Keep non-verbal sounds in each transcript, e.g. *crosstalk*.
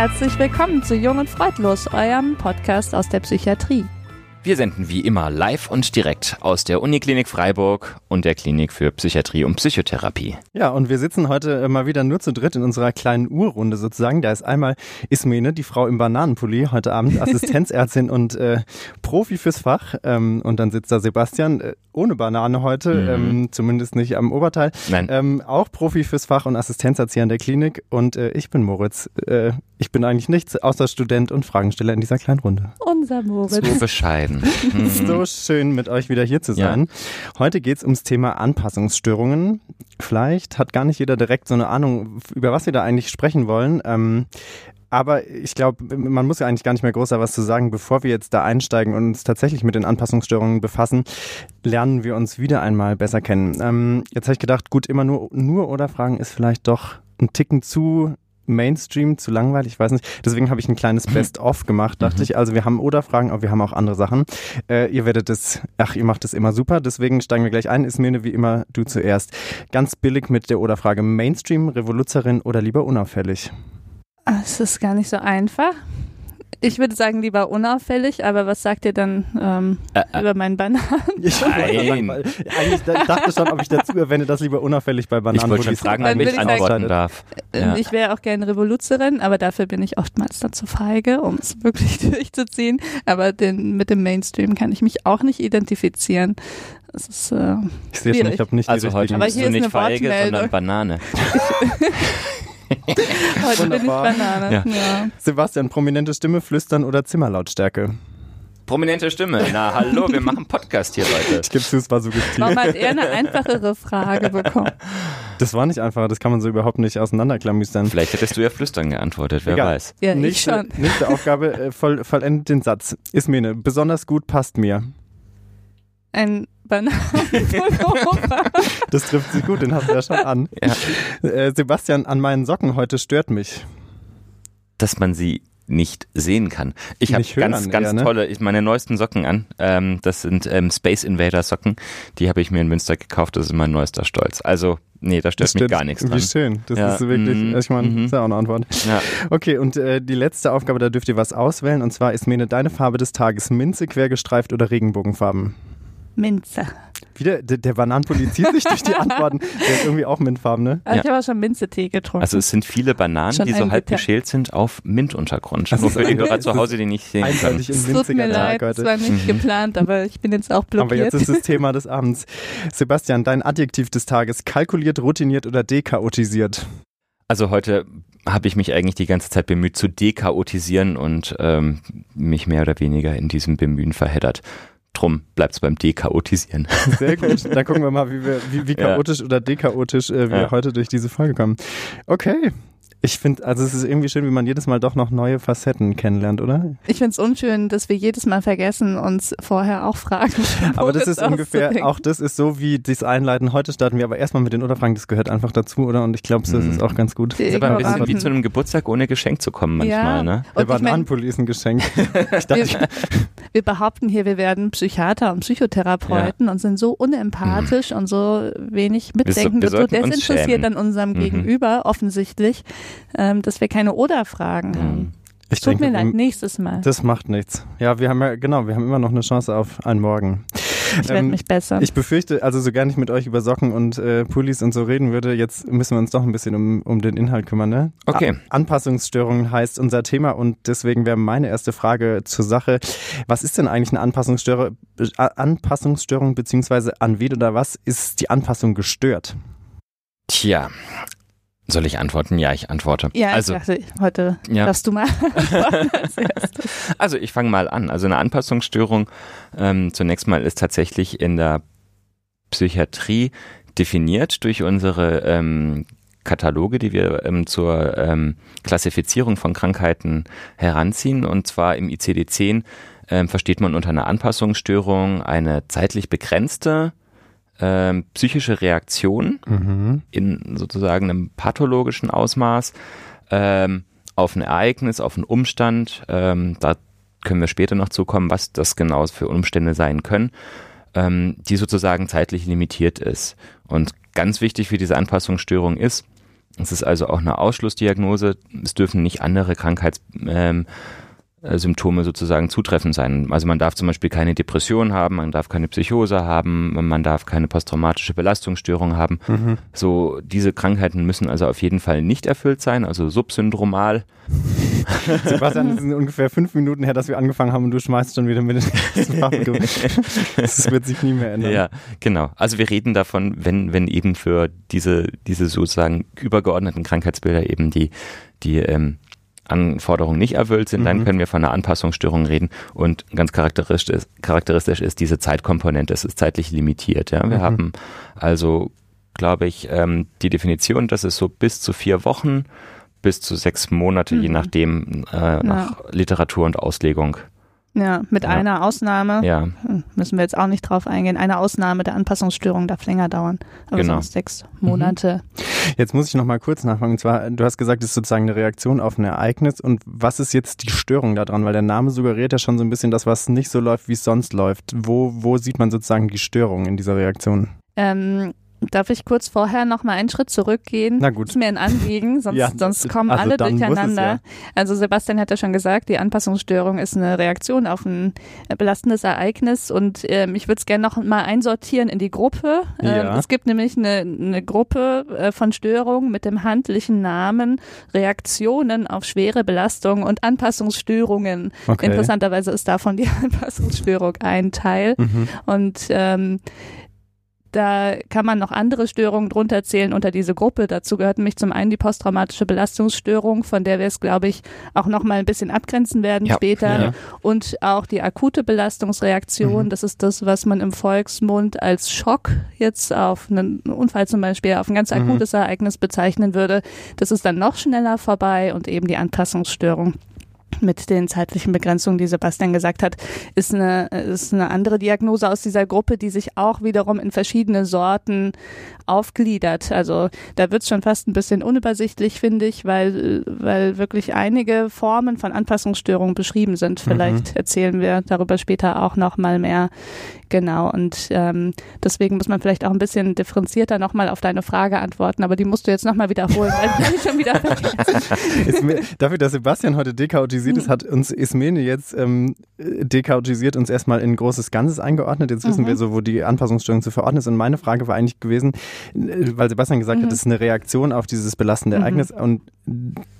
herzlich willkommen zu Jung und Freudlos, eurem Podcast aus der Psychiatrie. Wir senden wie immer live und direkt aus der Uniklinik Freiburg und der Klinik für Psychiatrie und Psychotherapie. Ja, und wir sitzen heute äh, mal wieder nur zu dritt in unserer kleinen Uhrrunde sozusagen. Da ist einmal Ismene, die Frau im Bananenpulli, heute Abend *laughs* Assistenzärztin und äh, Profi fürs Fach. Ähm, und dann sitzt da Sebastian äh, ohne Banane heute, mhm. ähm, zumindest nicht am Oberteil. Nein. Ähm, auch Profi fürs Fach und Assistenzerzieher in der Klinik. Und äh, ich bin Moritz. Ich bin eigentlich nichts außer Student und Fragensteller in dieser kleinen Runde. Unser Moritz. So bescheiden. *laughs* so schön, mit euch wieder hier zu sein. Ja. Heute geht's ums Thema Anpassungsstörungen. Vielleicht hat gar nicht jeder direkt so eine Ahnung, über was wir da eigentlich sprechen wollen. Ähm, aber ich glaube, man muss ja eigentlich gar nicht mehr großer was zu sagen. Bevor wir jetzt da einsteigen und uns tatsächlich mit den Anpassungsstörungen befassen, lernen wir uns wieder einmal besser kennen. Ähm, jetzt habe ich gedacht, gut, immer nur, nur oder Fragen ist vielleicht doch ein Ticken zu Mainstream, zu langweilig, ich weiß nicht. Deswegen habe ich ein kleines mhm. Best-of gemacht, dachte mhm. ich. Also wir haben Oder-Fragen, aber wir haben auch andere Sachen. Äh, ihr werdet es, ach, ihr macht es immer super, deswegen steigen wir gleich ein. Ismene, wie immer, du zuerst. Ganz billig mit der Oder-Frage. Mainstream, Revoluzerin oder lieber unauffällig? Es ist gar nicht so einfach. Ich würde sagen, lieber unauffällig, aber was sagt ihr dann ähm, äh, äh. über meinen Bananen? *laughs* Ich, Nein. Eigentlich ich dachte schon, ob ich dazu erwähne, dass lieber unauffällig bei Bananen. Ich wollte schon fragen, ob ich antworten darf. Äh, ja. Ich wäre auch gerne Revoluzerin, aber dafür bin ich oftmals dann zu feige, um es *laughs* wirklich durchzuziehen. Aber den, mit dem Mainstream kann ich mich auch nicht identifizieren. Das ist, äh, ich sehe schon, ich habe nicht Also heute bist du nicht feige, sondern Banane. *laughs* *laughs* Heute bin ich Banane. Ja. Ja. Sebastian, prominente Stimme, Flüstern oder Zimmerlautstärke? Prominente Stimme. Na, hallo, wir machen Podcast hier, Leute. Ich gebe zu, es war so suggestiv. Warum hat er eine einfachere Frage bekommen? Das war nicht einfach, das kann man so überhaupt nicht auseinanderklamüstern. Vielleicht hättest du ja Flüstern geantwortet, wer Egal. weiß. Ja, nächste, ich schon. Nächste Aufgabe, äh, voll, vollendet den Satz. Ismene, besonders gut passt mir. Ein Bananenpullover. *laughs* das trifft sich gut, den hast du ja schon an. Ja. Äh, Sebastian, an meinen Socken heute stört mich. Dass man sie nicht sehen kann. Ich habe ganz, ganz eher, ne? tolle, ich meine neuesten Socken an. Ähm, das sind ähm, Space Invader Socken. Die habe ich mir in Münster gekauft. Das ist mein neuester Stolz. Also, nee, da stört das mich gar nichts dran. Wie schön. Das ja. ist wirklich, mhm. ich meine, mhm. ist ja auch eine Antwort. Ja. Okay, und äh, die letzte Aufgabe, da dürft ihr was auswählen. Und zwar ist Mene deine Farbe des Tages Minze, quergestreift oder Regenbogenfarben? Minze. Wieder, der, der Bananenpulli zieht sich durch die *laughs* Antworten. Der ist irgendwie auch Mintfarben, ne? Also ja. Ich habe auch schon Minze-Tee getrunken. Also es sind viele Bananen, schon die so halb geschält sind auf Mintuntergrund. Also für die Hörer zu Hause, die nicht sehen können. Es tut mir leid, es war nicht mhm. geplant, aber ich bin jetzt auch blockiert. Aber jetzt ist das Thema des Abends. Sebastian, dein Adjektiv des Tages, kalkuliert, routiniert oder dekaotisiert? Also heute habe ich mich eigentlich die ganze Zeit bemüht zu dekaotisieren und ähm, mich mehr oder weniger in diesem Bemühen verheddert. Drum bleibt es beim Dekaotisieren. *laughs* Sehr gut. Dann gucken wir mal, wie, wir, wie, wie chaotisch ja. oder dekaotisch äh, wir ja. heute durch diese Folge kommen. Okay, ich finde, also es ist irgendwie schön, wie man jedes Mal doch noch neue Facetten kennenlernt, oder? Ich finde es unschön, dass wir jedes Mal vergessen, uns vorher auch fragen. *laughs* aber das ist ungefähr, auch das ist so wie das Einleiten. Heute starten wir aber erstmal mit den Oder-Fragen, das gehört einfach dazu, oder? Und ich glaube, das mhm. ist auch ganz gut. Das ist aber ein bisschen wie zu einem Geburtstag ohne Geschenk zu kommen manchmal, ja. ne? Der Bananenpulli ist ein Geschenk. *laughs* wir, wir, behaupten hier, wir werden Psychiater und Psychotherapeuten ja. und sind so unempathisch mhm. und so wenig mitdenken, so, so desinteressiert an unserem mhm. Gegenüber, offensichtlich ähm, dass wir keine Oder-Fragen haben. Mhm. Ich Tut denke, mir leid, nächstes Mal. Das macht nichts. Ja, wir haben ja, genau, wir haben immer noch eine Chance auf einen Morgen. Ich werde ähm, mich besser. Ich befürchte, also so gar nicht mit euch über Socken und äh, Pullis und so reden würde, jetzt müssen wir uns doch ein bisschen um, um den Inhalt kümmern, ne? Okay. A Anpassungsstörungen heißt unser Thema und deswegen wäre meine erste Frage zur Sache. Was ist denn eigentlich eine Anpassungsstörung, äh, Anpassungsstörung beziehungsweise an wen oder was ist die Anpassung gestört? Tja, soll ich antworten? Ja, ich antworte. Ja, also, ich dachte, heute ja. darfst du mal *laughs* als Also ich fange mal an. Also eine Anpassungsstörung ähm, zunächst mal ist tatsächlich in der Psychiatrie definiert durch unsere ähm, Kataloge, die wir ähm, zur ähm, Klassifizierung von Krankheiten heranziehen. Und zwar im ICD-10 ähm, versteht man unter einer Anpassungsstörung eine zeitlich begrenzte ähm, psychische Reaktion mhm. in sozusagen einem pathologischen Ausmaß ähm, auf ein Ereignis, auf einen Umstand. Ähm, da können wir später noch zukommen, was das genau für Umstände sein können, ähm, die sozusagen zeitlich limitiert ist. Und ganz wichtig für diese Anpassungsstörung ist, Es ist also auch eine Ausschlussdiagnose. Es dürfen nicht andere Krankheits ähm, äh, Symptome sozusagen zutreffend sein. Also man darf zum Beispiel keine Depression haben, man darf keine Psychose haben, man darf keine posttraumatische Belastungsstörung haben. Mhm. So diese Krankheiten müssen also auf jeden Fall nicht erfüllt sein, also subsyndromal. Sebastian, es sind ungefähr fünf Minuten her, dass wir angefangen haben und du schmeißt schon wieder mit Das wird sich nie mehr ändern. Ja, genau. Also wir reden davon, wenn, wenn eben für diese, diese sozusagen übergeordneten Krankheitsbilder eben die, die ähm, Anforderungen nicht erfüllt sind, mhm. dann können wir von einer Anpassungsstörung reden. Und ganz charakteristisch ist, charakteristisch ist diese Zeitkomponente. Es ist zeitlich limitiert. Ja? Wir mhm. haben also, glaube ich, ähm, die Definition, dass es so bis zu vier Wochen bis zu sechs Monate, mhm. je nachdem, äh, nach ja. Literatur und Auslegung ja, mit ja. einer Ausnahme. Ja. Hm, müssen wir jetzt auch nicht drauf eingehen. Eine Ausnahme der Anpassungsstörung darf länger dauern. Aber genau. sonst sechs Monate. Mhm. Jetzt muss ich noch mal kurz nachfragen. Und zwar, du hast gesagt, es ist sozusagen eine Reaktion auf ein Ereignis. Und was ist jetzt die Störung daran? Weil der Name suggeriert ja schon so ein bisschen das, was nicht so läuft, wie es sonst läuft. Wo, wo sieht man sozusagen die Störung in dieser Reaktion? Ähm, Darf ich kurz vorher noch mal einen Schritt zurückgehen? Na gut. Das ist mir ein Anliegen, sonst, ja, sonst kommen also alle durcheinander. Ja. Also Sebastian hat ja schon gesagt, die Anpassungsstörung ist eine Reaktion auf ein belastendes Ereignis und ähm, ich würde es gerne noch mal einsortieren in die Gruppe. Ähm, ja. Es gibt nämlich eine, eine Gruppe äh, von Störungen mit dem handlichen Namen Reaktionen auf schwere Belastungen und Anpassungsstörungen. Okay. Interessanterweise ist davon die *laughs* Anpassungsstörung ein Teil. Mhm. Und ähm, da kann man noch andere Störungen drunter zählen unter diese Gruppe. Dazu gehört nämlich zum einen die posttraumatische Belastungsstörung, von der wir es, glaube ich, auch noch mal ein bisschen abgrenzen werden ja. später. Ja. Und auch die akute Belastungsreaktion. Mhm. Das ist das, was man im Volksmund als Schock jetzt auf einen Unfall zum Beispiel, auf ein ganz mhm. akutes mhm. Ereignis bezeichnen würde. Das ist dann noch schneller vorbei und eben die Anpassungsstörung mit den zeitlichen Begrenzungen, die Sebastian gesagt hat, ist eine, ist eine andere Diagnose aus dieser Gruppe, die sich auch wiederum in verschiedene Sorten aufgliedert. Also da wird es schon fast ein bisschen unübersichtlich, finde ich, weil, weil wirklich einige Formen von Anpassungsstörungen beschrieben sind. Vielleicht mhm. erzählen wir darüber später auch noch mal mehr. Genau, und ähm, deswegen muss man vielleicht auch ein bisschen differenzierter nochmal auf deine Frage antworten, aber die musst du jetzt nochmal wiederholen, weil ich *laughs* schon wieder *laughs* vergessen. Dafür, dass Sebastian heute dekautisiert ist, hat uns Ismene jetzt ähm, dekautisiert uns erstmal in ein großes Ganzes eingeordnet. Jetzt wissen mhm. wir so, wo die Anpassungsstörung zu verordnen ist. Und meine Frage war eigentlich gewesen, weil Sebastian gesagt mhm. hat, es ist eine Reaktion auf dieses belastende mhm. Ereignis und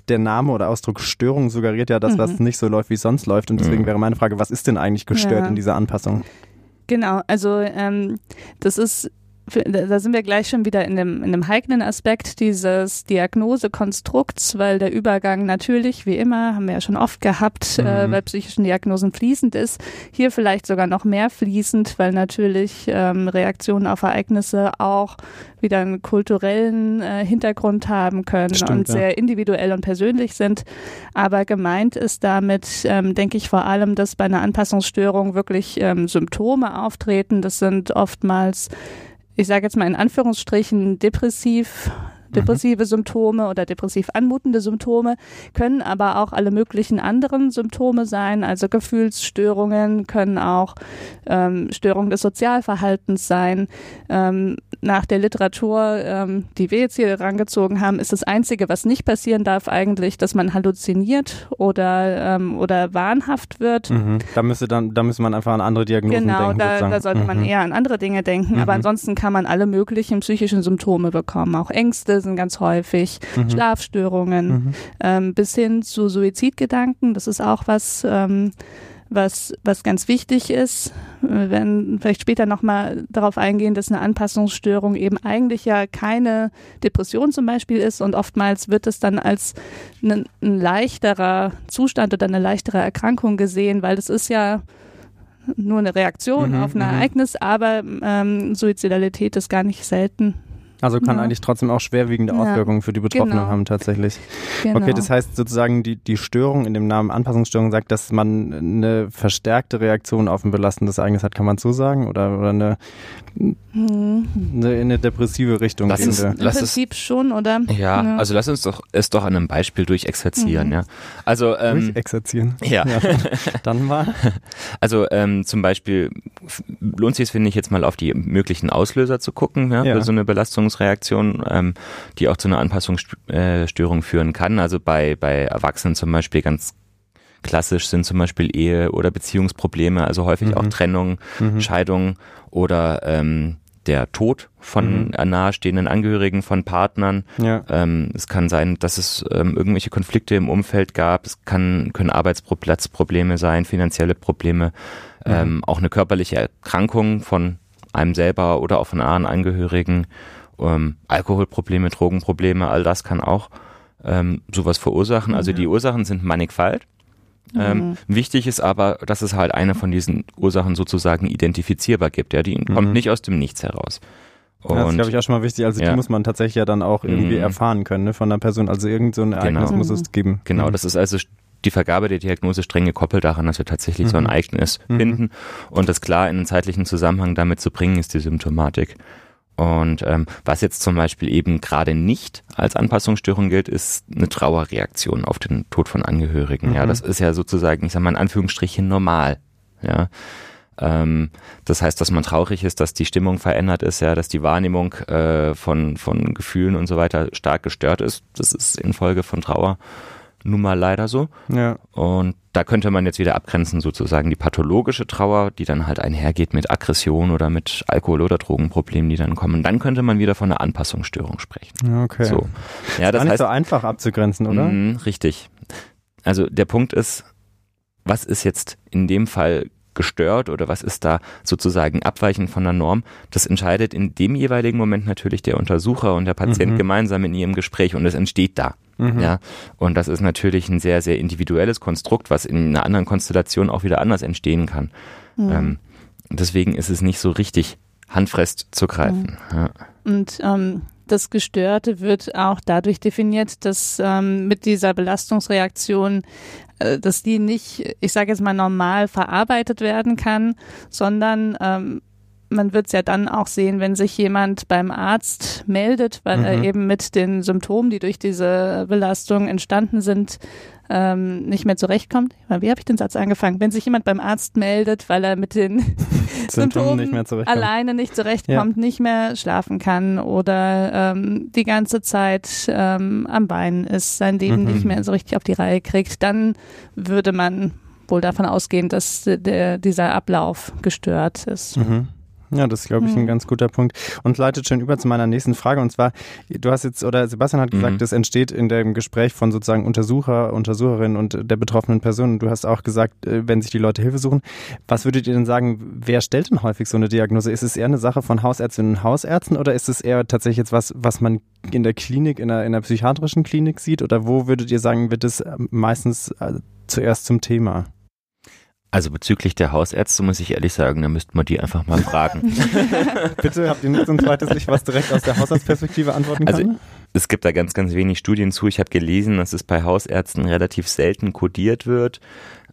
der Name oder Ausdruck Störung suggeriert ja, dass was mhm. nicht so läuft, wie es sonst läuft. Und deswegen mhm. wäre meine Frage, was ist denn eigentlich gestört ja. in dieser Anpassung? Genau, also ähm, das ist da sind wir gleich schon wieder in dem, in dem heiklen Aspekt dieses Diagnosekonstrukts, weil der Übergang natürlich, wie immer, haben wir ja schon oft gehabt, äh, mhm. äh, bei psychischen Diagnosen fließend ist. Hier vielleicht sogar noch mehr fließend, weil natürlich ähm, Reaktionen auf Ereignisse auch wieder einen kulturellen äh, Hintergrund haben können Stimmt, und sehr ja. individuell und persönlich sind. Aber gemeint ist damit, ähm, denke ich vor allem, dass bei einer Anpassungsstörung wirklich ähm, Symptome auftreten. Das sind oftmals ich sage jetzt mal in Anführungsstrichen, depressiv depressive Symptome oder depressiv anmutende Symptome, können aber auch alle möglichen anderen Symptome sein, also Gefühlsstörungen, können auch ähm, Störungen des Sozialverhaltens sein. Ähm, nach der Literatur, ähm, die wir jetzt hier herangezogen haben, ist das Einzige, was nicht passieren darf, eigentlich, dass man halluziniert oder, ähm, oder wahnhaft wird. Mhm. Da müsste dann, da müsste man einfach an andere Diagnosen genau, denken. Genau, da, da, sollte man mhm. eher an andere Dinge denken. Mhm. Aber ansonsten kann man alle möglichen psychischen Symptome bekommen, auch Ängste, sind ganz häufig, mhm. Schlafstörungen, mhm. ähm, bis hin zu Suizidgedanken. Das ist auch was, ähm, was, was ganz wichtig ist. Wir werden vielleicht später nochmal darauf eingehen, dass eine Anpassungsstörung eben eigentlich ja keine Depression zum Beispiel ist und oftmals wird es dann als ein, ein leichterer Zustand oder eine leichtere Erkrankung gesehen, weil das ist ja nur eine Reaktion mhm, auf ein mhm. Ereignis, aber ähm, Suizidalität ist gar nicht selten. Also kann ja. eigentlich trotzdem auch schwerwiegende Auswirkungen ja. für die Betroffenen genau. haben tatsächlich. Genau. Okay, das heißt sozusagen die, die Störung in dem Namen Anpassungsstörung sagt, dass man eine verstärkte Reaktion auf ein belastendes Ereignis hat, kann man so sagen? Oder, oder eine, hm. eine, in eine depressive Richtung lass gehende? Im Prinzip schon, oder? Ja, ja, also lass uns doch es doch an einem Beispiel durchexerzieren, mhm. ja. Also ähm, durchexerzieren. Ja. ja. *laughs* Dann mal. Also ähm, zum Beispiel lohnt sich es, finde ich, jetzt mal auf die möglichen Auslöser zu gucken, ja, ja. für so eine Belastung Belastungsreaktion, ähm, die auch zu einer Anpassungsstörung führen kann. Also bei, bei Erwachsenen zum Beispiel ganz klassisch sind zum Beispiel Ehe- oder Beziehungsprobleme, also häufig mhm. auch Trennung, mhm. Scheidung oder ähm, der Tod von mhm. nahestehenden Angehörigen von Partnern. Ja. Ähm, es kann sein, dass es ähm, irgendwelche Konflikte im Umfeld gab. Es kann, können Arbeitsplatzprobleme sein, finanzielle Probleme, mhm. ähm, auch eine körperliche Erkrankung von einem selber oder auch von nahen Angehörigen, ähm, Alkoholprobleme, Drogenprobleme, all das kann auch ähm, sowas verursachen. Also die Ursachen sind mannigfalt. Ähm, mhm. wichtig ist aber, dass es halt eine von diesen Ursachen sozusagen identifizierbar gibt. Ja, die mhm. kommt nicht aus dem Nichts heraus. Und ja, das ist, glaube ich, auch schon mal wichtig. Also ja. die muss man tatsächlich ja dann auch irgendwie mhm. erfahren können ne, von der Person. Also irgend so ein Ereignis genau. muss es geben. Genau, mhm. das ist also die Vergabe der Diagnose streng gekoppelt daran, dass wir tatsächlich so ein mhm. Ereignis mhm. finden. Und das klar in einen zeitlichen Zusammenhang damit zu bringen, ist die Symptomatik. Und ähm, was jetzt zum Beispiel eben gerade nicht als Anpassungsstörung gilt, ist eine Trauerreaktion auf den Tod von Angehörigen. Mhm. Ja, das ist ja sozusagen, ich sage mal in Anführungsstrichen normal. Ja, ähm, das heißt, dass man traurig ist, dass die Stimmung verändert ist, ja, dass die Wahrnehmung äh, von von Gefühlen und so weiter stark gestört ist. Das ist infolge von Trauer nun mal leider so. Ja. Und da könnte man jetzt wieder abgrenzen, sozusagen die pathologische Trauer, die dann halt einhergeht mit Aggression oder mit Alkohol- oder Drogenproblemen, die dann kommen. Dann könnte man wieder von einer Anpassungsstörung sprechen. Okay. So. Ja, das, ist nicht heißt, so einfach abzugrenzen, oder? Mh, richtig. Also der Punkt ist, was ist jetzt in dem Fall gestört oder was ist da sozusagen abweichend von der Norm, das entscheidet in dem jeweiligen Moment natürlich der Untersucher und der Patient mhm. gemeinsam in ihrem Gespräch und es entsteht da. Mhm. Ja, und das ist natürlich ein sehr, sehr individuelles Konstrukt, was in einer anderen Konstellation auch wieder anders entstehen kann. Mhm. Ähm, deswegen ist es nicht so richtig handfest zu greifen. Mhm. Ja. Und ähm, das Gestörte wird auch dadurch definiert, dass ähm, mit dieser Belastungsreaktion dass die nicht, ich sage jetzt mal, normal verarbeitet werden kann, sondern ähm, man wird es ja dann auch sehen, wenn sich jemand beim Arzt meldet, weil mhm. er eben mit den Symptomen, die durch diese Belastung entstanden sind, ähm, nicht mehr zurechtkommt. Wie habe ich den Satz angefangen? Wenn sich jemand beim Arzt meldet, weil er mit den *laughs* Symptomen *laughs* nicht mehr alleine nicht zurechtkommt, ja. nicht mehr schlafen kann oder ähm, die ganze Zeit ähm, am Bein ist, sein Leben mhm. nicht mehr so richtig auf die Reihe kriegt, dann würde man wohl davon ausgehen, dass der, dieser Ablauf gestört ist. Mhm. Ja, das ist, glaube ich, ein mhm. ganz guter Punkt. Und leitet schon über zu meiner nächsten Frage. Und zwar, du hast jetzt, oder Sebastian hat gesagt, mhm. das entsteht in dem Gespräch von sozusagen Untersucher, Untersucherin und der betroffenen Person. Du hast auch gesagt, äh, wenn sich die Leute Hilfe suchen. Was würdet ihr denn sagen, wer stellt denn häufig so eine Diagnose? Ist es eher eine Sache von Hausärztinnen und Hausärzten oder ist es eher tatsächlich jetzt was, was man in der Klinik, in einer, in einer psychiatrischen Klinik sieht? Oder wo würdet ihr sagen, wird es äh, meistens äh, zuerst zum Thema? Also bezüglich der Hausärzte muss ich ehrlich sagen, da müsste man die einfach mal fragen. *laughs* Bitte, habt ihr nicht so ein zweites Licht, was direkt aus der Hausarztperspektive antworten kann? Also, es gibt da ganz, ganz wenig Studien zu. Ich habe gelesen, dass es bei Hausärzten relativ selten kodiert wird.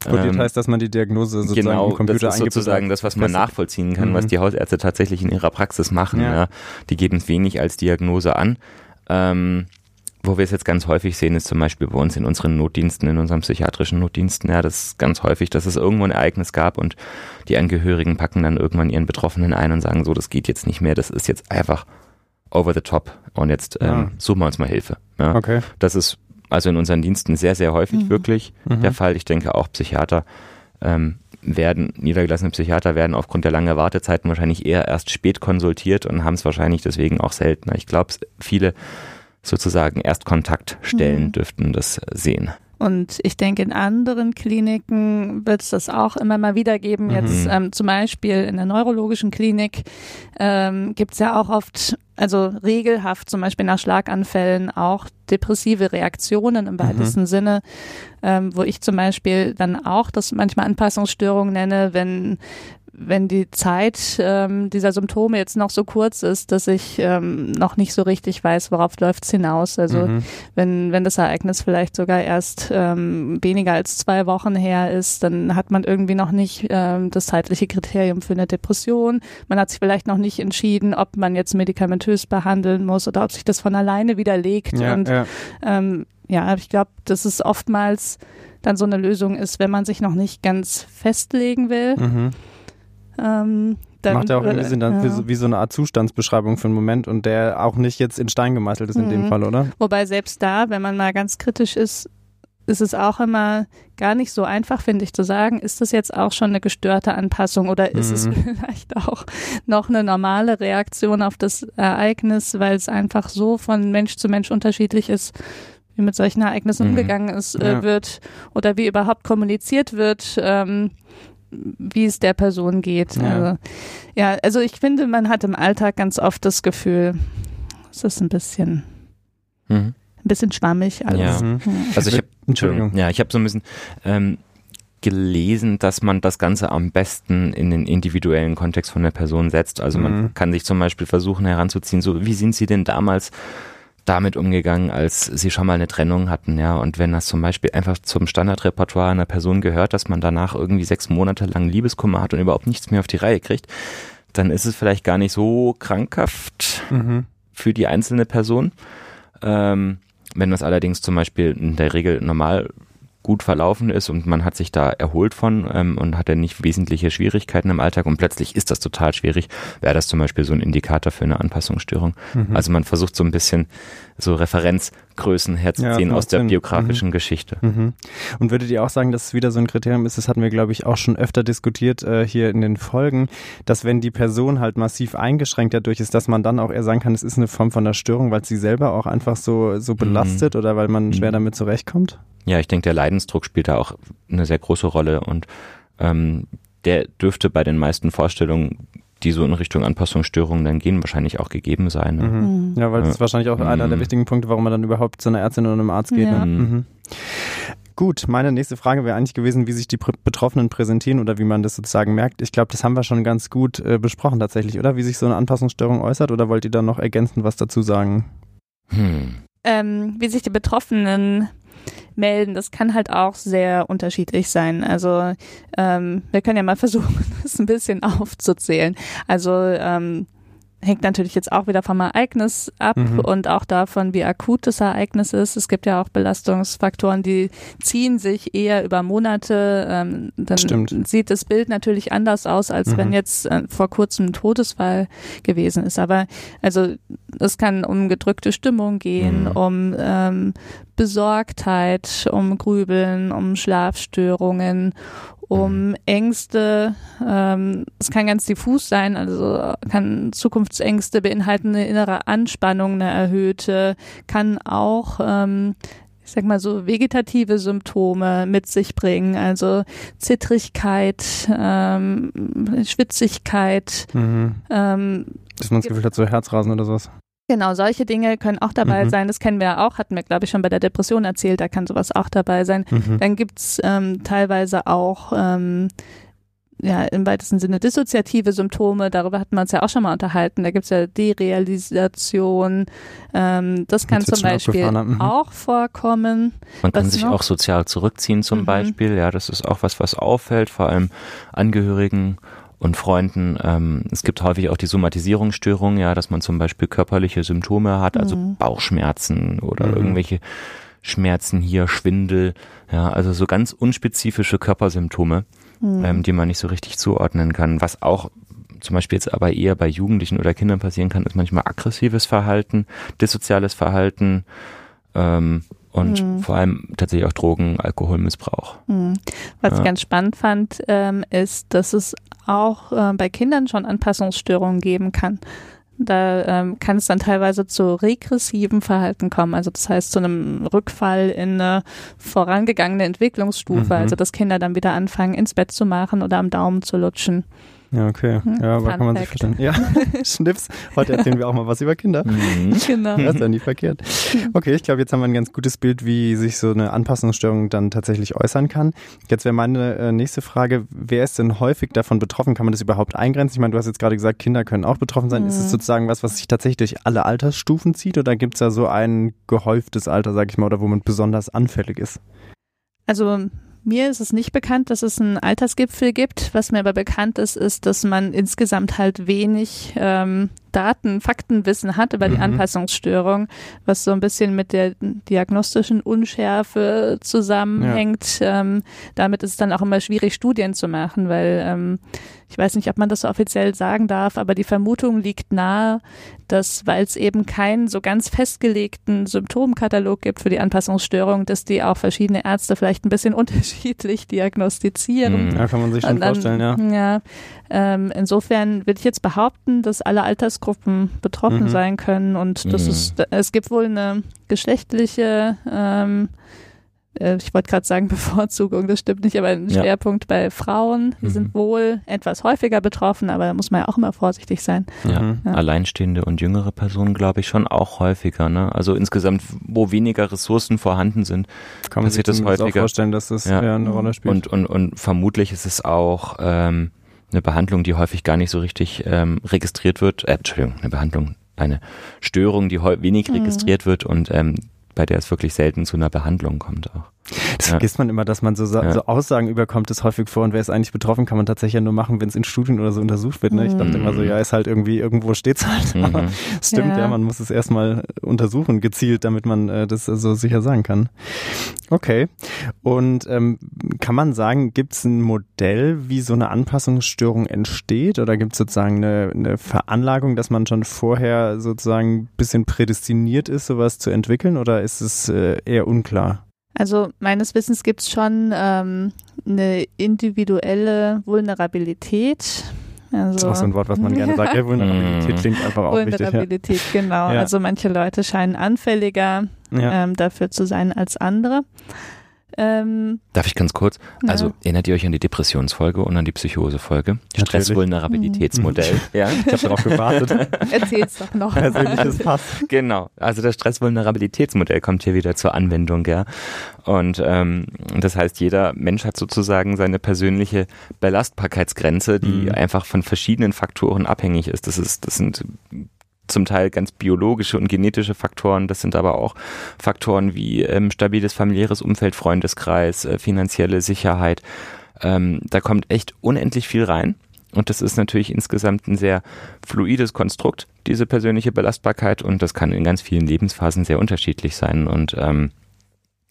Kodiert ähm, heißt, dass man die Diagnose sozusagen genau, im Computer das ist sozusagen das, was man nachvollziehen kann, mhm. was die Hausärzte tatsächlich in ihrer Praxis machen. Ja. Ja. Die geben es wenig als Diagnose an. Ähm, wo wir es jetzt ganz häufig sehen, ist zum Beispiel bei uns in unseren Notdiensten, in unseren psychiatrischen Notdiensten, ja, das ist ganz häufig, dass es irgendwo ein Ereignis gab und die Angehörigen packen dann irgendwann ihren Betroffenen ein und sagen so, das geht jetzt nicht mehr, das ist jetzt einfach over the top und jetzt ähm, ja. suchen wir uns mal Hilfe. Ja. Okay. Das ist also in unseren Diensten sehr, sehr häufig mhm. wirklich mhm. der Fall. Ich denke auch Psychiater ähm, werden, niedergelassene Psychiater werden aufgrund der langen Wartezeiten wahrscheinlich eher erst spät konsultiert und haben es wahrscheinlich deswegen auch seltener. Ich glaube, viele sozusagen Erstkontaktstellen mhm. dürften das sehen. Und ich denke, in anderen Kliniken wird es das auch immer mal wieder geben. Mhm. Jetzt ähm, zum Beispiel in der neurologischen Klinik ähm, gibt es ja auch oft, also regelhaft zum Beispiel nach Schlaganfällen auch depressive Reaktionen im mhm. weitesten mhm. Sinne, ähm, wo ich zum Beispiel dann auch das manchmal Anpassungsstörungen nenne, wenn wenn die Zeit ähm, dieser Symptome jetzt noch so kurz ist, dass ich ähm, noch nicht so richtig weiß, worauf läuft es hinaus. Also mhm. wenn, wenn das Ereignis vielleicht sogar erst ähm, weniger als zwei Wochen her ist, dann hat man irgendwie noch nicht ähm, das zeitliche Kriterium für eine Depression. Man hat sich vielleicht noch nicht entschieden, ob man jetzt medikamentös behandeln muss oder ob sich das von alleine widerlegt. Ja, Und ja, ähm, ja ich glaube, dass es oftmals dann so eine Lösung ist, wenn man sich noch nicht ganz festlegen will. Mhm ähm, dann, Macht ja auch irgendwie Sinn, dann ja. wie so eine Art Zustandsbeschreibung für einen Moment und der auch nicht jetzt in Stein gemeißelt ist in mhm. dem Fall, oder? Wobei selbst da, wenn man mal ganz kritisch ist, ist es auch immer gar nicht so einfach, finde ich, zu sagen, ist das jetzt auch schon eine gestörte Anpassung oder ist mhm. es *laughs* vielleicht auch noch eine normale Reaktion auf das Ereignis, weil es einfach so von Mensch zu Mensch unterschiedlich ist, wie mit solchen Ereignissen mhm. umgegangen ist, äh, ja. wird oder wie überhaupt kommuniziert wird. Ähm, wie es der Person geht. Ja. Also, ja, also ich finde, man hat im Alltag ganz oft das Gefühl, es ist ein bisschen, mhm. ein bisschen schwammig alles. Ja. Mhm. Also ich habe, Entschuldigung, ja, ich habe so ein bisschen ähm, gelesen, dass man das Ganze am besten in den individuellen Kontext von der Person setzt. Also man mhm. kann sich zum Beispiel versuchen heranzuziehen, so wie sind Sie denn damals damit umgegangen, als sie schon mal eine Trennung hatten, ja. Und wenn das zum Beispiel einfach zum Standardrepertoire einer Person gehört, dass man danach irgendwie sechs Monate lang Liebeskummer hat und überhaupt nichts mehr auf die Reihe kriegt, dann ist es vielleicht gar nicht so krankhaft mhm. für die einzelne Person. Ähm, wenn das allerdings zum Beispiel in der Regel normal gut verlaufen ist und man hat sich da erholt von ähm, und hatte nicht wesentliche Schwierigkeiten im Alltag und plötzlich ist das total schwierig, wäre das zum Beispiel so ein Indikator für eine Anpassungsstörung. Mhm. Also man versucht so ein bisschen so Referenzgrößen herzuziehen ja, aus der Sinn. biografischen mhm. Geschichte. Mhm. Und würdet ihr auch sagen, dass es wieder so ein Kriterium ist, das hatten wir glaube ich auch schon öfter diskutiert äh, hier in den Folgen, dass wenn die Person halt massiv eingeschränkt dadurch ist, dass man dann auch eher sagen kann, es ist eine Form von der Störung, weil sie selber auch einfach so, so belastet mhm. oder weil man schwer mhm. damit zurechtkommt? Ja, ich denke, der Leidensdruck spielt da auch eine sehr große Rolle und ähm, der dürfte bei den meisten Vorstellungen, die so in Richtung Anpassungsstörungen dann gehen, wahrscheinlich auch gegeben sein. Ne? Mhm. Ja, weil das ist wahrscheinlich auch mhm. einer der mhm. wichtigen Punkte, warum man dann überhaupt zu einer Ärztin oder einem Arzt geht. Ja. Ne? Mhm. Gut, meine nächste Frage wäre eigentlich gewesen, wie sich die Betroffenen präsentieren oder wie man das sozusagen merkt. Ich glaube, das haben wir schon ganz gut äh, besprochen tatsächlich, oder? Wie sich so eine Anpassungsstörung äußert oder wollt ihr da noch ergänzend was dazu sagen? Hm. Ähm, wie sich die Betroffenen melden. Das kann halt auch sehr unterschiedlich sein. Also ähm, wir können ja mal *laughs* versuchen, das ein bisschen aufzuzählen. Also ähm, hängt natürlich jetzt auch wieder vom Ereignis ab mhm. und auch davon, wie akut das Ereignis ist. Es gibt ja auch Belastungsfaktoren, die ziehen sich eher über Monate. Ähm, dann Stimmt. sieht das Bild natürlich anders aus, als mhm. wenn jetzt äh, vor kurzem ein Todesfall gewesen ist. Aber also es kann um gedrückte Stimmung gehen, mhm. um ähm, Besorgtheit, um Grübeln, um Schlafstörungen, um mhm. Ängste. Ähm, es kann ganz diffus sein, also kann Zukunftsängste beinhalten, eine innere Anspannung, eine erhöhte, kann auch ähm, ich sag mal so vegetative Symptome mit sich bringen, also Zittrigkeit, ähm, Schwitzigkeit. Mhm. Ähm, Dass man das Gefühl hat, so Herzrasen oder sowas. Genau, solche Dinge können auch dabei mhm. sein. Das kennen wir auch, hatten wir, glaube ich, schon bei der Depression erzählt, da kann sowas auch dabei sein. Mhm. Dann gibt's ähm, teilweise auch ähm, ja, im weitesten Sinne dissoziative Symptome, darüber hatten wir uns ja auch schon mal unterhalten. Da gibt's ja Derealisation. Ähm, das kann zum Beispiel mhm. auch vorkommen. Man kann sich noch? auch sozial zurückziehen zum mhm. Beispiel. Ja, das ist auch was, was auffällt, vor allem Angehörigen und Freunden. Ähm, es gibt häufig auch die Somatisierungsstörung, ja, dass man zum Beispiel körperliche Symptome hat, also mhm. Bauchschmerzen oder mhm. irgendwelche Schmerzen hier, Schwindel, ja, also so ganz unspezifische Körpersymptome, mhm. ähm, die man nicht so richtig zuordnen kann. Was auch zum Beispiel jetzt aber eher bei Jugendlichen oder Kindern passieren kann, ist manchmal aggressives Verhalten, dissoziales Verhalten, ähm, und mhm. vor allem tatsächlich auch Drogen, Alkoholmissbrauch. Mhm. Was ja. ich ganz spannend fand, ähm, ist, dass es auch äh, bei Kindern schon Anpassungsstörungen geben kann. Da ähm, kann es dann teilweise zu regressiven Verhalten kommen, also das heißt zu einem Rückfall in eine vorangegangene Entwicklungsstufe, mhm. also dass Kinder dann wieder anfangen, ins Bett zu machen oder am Daumen zu lutschen. Ja, okay. Hm? Ja, aber Fun kann man Fact. sich verstehen. Ja, *laughs* Schnips. Heute erzählen wir auch mal was über Kinder. Mhm. *laughs* Genau. Das ist ja nie verkehrt. *laughs* Okay, ich glaube, jetzt haben wir ein ganz gutes Bild, wie sich so eine Anpassungsstörung dann tatsächlich äußern kann. Jetzt wäre meine äh, nächste Frage, wer ist denn häufig davon betroffen? Kann man das überhaupt eingrenzen? Ich meine, du hast jetzt gerade gesagt, Kinder können auch betroffen sein. Mhm. Ist es sozusagen was, was sich tatsächlich durch alle Altersstufen zieht oder gibt es da so ein gehäuftes Alter, sag ich mal, oder wo man besonders anfällig ist? Also mir ist es nicht bekannt, dass es einen Altersgipfel gibt. Was mir aber bekannt ist, ist, dass man insgesamt halt wenig ähm, Daten, Faktenwissen hat über die mhm. Anpassungsstörung, was so ein bisschen mit der diagnostischen Unschärfe zusammenhängt. Ja. Ähm, damit ist es dann auch immer schwierig, Studien zu machen, weil ähm, ich weiß nicht, ob man das so offiziell sagen darf, aber die Vermutung liegt nahe, dass, weil es eben keinen so ganz festgelegten Symptomkatalog gibt für die Anpassungsstörung, dass die auch verschiedene Ärzte vielleicht ein bisschen *laughs* unterschiedlich diagnostizieren. Mhm. Ja, kann man sich schon dann, vorstellen, ja. Ja, ähm, insofern würde ich jetzt behaupten, dass alle Altersgruppen betroffen mhm. sein können und das mhm. ist, es gibt wohl eine geschlechtliche ähm, äh, ich wollte gerade sagen *laughs* Bevorzugung, das stimmt nicht, aber ein Schwerpunkt bei Frauen. Die mhm. sind wohl etwas häufiger betroffen, aber da muss man ja auch immer vorsichtig sein. Ja, mhm. ja. alleinstehende und jüngere Personen glaube ich schon auch häufiger. Ne? Also insgesamt, wo weniger Ressourcen vorhanden sind, kann man sich das häufiger. Auch vorstellen, dass das ja. eine Rolle spielt. Und, und, und vermutlich ist es auch ähm, eine Behandlung, die häufig gar nicht so richtig ähm, registriert wird. Äh, Entschuldigung, eine Behandlung, eine Störung, die wenig mhm. registriert wird und ähm, bei der es wirklich selten zu einer Behandlung kommt auch. Das ja. vergisst man immer, dass man so, ja. so Aussagen überkommt, das häufig vor und wer ist eigentlich betroffen, kann man tatsächlich ja nur machen, wenn es in Studien oder so untersucht wird. Ne? Ich dachte immer so, mhm. ja, ist halt irgendwie, irgendwo steht's halt. Mhm. Aber stimmt, ja. ja. man muss es erstmal untersuchen, gezielt, damit man äh, das so sicher sagen kann. Okay. Und ähm, kann man sagen, gibt es ein Modell, wie so eine Anpassungsstörung entsteht? Oder gibt es sozusagen eine, eine Veranlagung, dass man schon vorher sozusagen ein bisschen prädestiniert ist, sowas zu entwickeln? Oder ist es äh, eher unklar? Also meines Wissens gibt es schon ähm, eine individuelle Vulnerabilität. Also, das ist auch so ein Wort, was man gerne sagt. Ja, *laughs* Vulnerabilität mhm. klingt einfach auch Vulnerabilität, wichtig, ja. genau. Ja. Also manche Leute scheinen anfälliger ja. ähm, dafür zu sein als andere. Ähm, Darf ich ganz kurz? Ja. Also erinnert ihr euch an die Depressionsfolge und an die Psychosefolge? Stressvulnerabilitätsmodell. Mhm. Ja, ich habe darauf gewartet. *laughs* Erzähl's doch noch. Persönliches *laughs* Pass. Genau. Also das Stressvulnerabilitätsmodell kommt hier wieder zur Anwendung, ja. Und ähm, das heißt, jeder Mensch hat sozusagen seine persönliche Belastbarkeitsgrenze, die mhm. einfach von verschiedenen Faktoren abhängig ist. Das ist, das sind zum Teil ganz biologische und genetische Faktoren. Das sind aber auch Faktoren wie ähm, stabiles familiäres Umfeld, Freundeskreis, äh, finanzielle Sicherheit. Ähm, da kommt echt unendlich viel rein. Und das ist natürlich insgesamt ein sehr fluides Konstrukt, diese persönliche Belastbarkeit. Und das kann in ganz vielen Lebensphasen sehr unterschiedlich sein. Und ähm,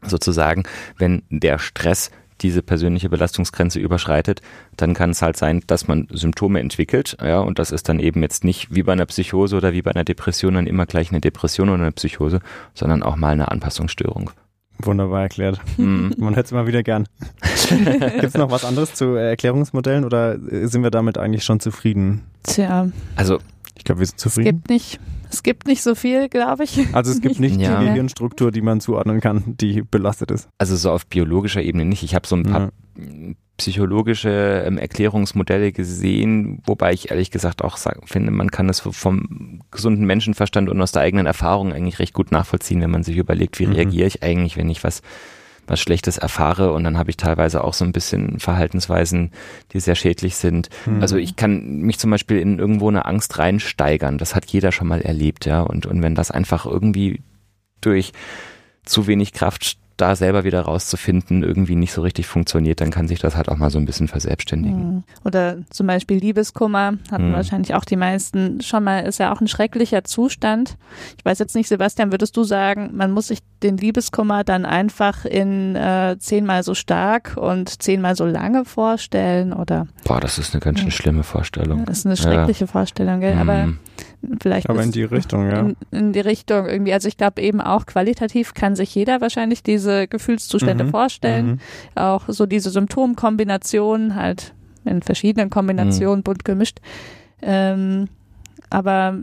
sozusagen, wenn der Stress diese persönliche Belastungsgrenze überschreitet, dann kann es halt sein, dass man Symptome entwickelt, ja, und das ist dann eben jetzt nicht wie bei einer Psychose oder wie bei einer Depression dann immer gleich eine Depression oder eine Psychose, sondern auch mal eine Anpassungsstörung. Wunderbar erklärt. Mhm. Man hätte es immer wieder gern. *laughs* Gibt es noch was anderes zu Erklärungsmodellen oder sind wir damit eigentlich schon zufrieden? Tja. Also, ich glaube, wir sind zufrieden. Es gibt nicht es gibt nicht so viel, glaube ich. Also es gibt *laughs* nicht ja. die Gehirnstruktur, die man zuordnen kann, die belastet ist. Also so auf biologischer Ebene nicht. Ich habe so ein paar ja. psychologische ähm, Erklärungsmodelle gesehen, wobei ich ehrlich gesagt auch sag, finde, man kann das vom gesunden Menschenverstand und aus der eigenen Erfahrung eigentlich recht gut nachvollziehen, wenn man sich überlegt, wie mhm. reagiere ich eigentlich, wenn ich was was Schlechtes erfahre und dann habe ich teilweise auch so ein bisschen Verhaltensweisen, die sehr schädlich sind. Mhm. Also ich kann mich zum Beispiel in irgendwo eine Angst reinsteigern. Das hat jeder schon mal erlebt, ja. Und, und wenn das einfach irgendwie durch zu wenig Kraft da selber wieder rauszufinden, irgendwie nicht so richtig funktioniert, dann kann sich das halt auch mal so ein bisschen verselbstständigen. Mhm. Oder zum Beispiel Liebeskummer hatten mhm. wahrscheinlich auch die meisten schon mal, ist ja auch ein schrecklicher Zustand. Ich weiß jetzt nicht, Sebastian, würdest du sagen, man muss sich den Liebeskummer dann einfach in äh, zehnmal so stark und zehnmal so lange vorstellen oder? Boah, das ist eine ganz schön schlimme Vorstellung. Das ist eine schreckliche ja. Vorstellung, gell? Aber mhm. Vielleicht Aber in die Richtung, ja. In, in die Richtung irgendwie. Also ich glaube eben auch qualitativ kann sich jeder wahrscheinlich diese Gefühlszustände mhm. vorstellen. Mhm. Auch so diese Symptomkombinationen halt in verschiedenen Kombinationen mhm. bunt gemischt. Ähm, aber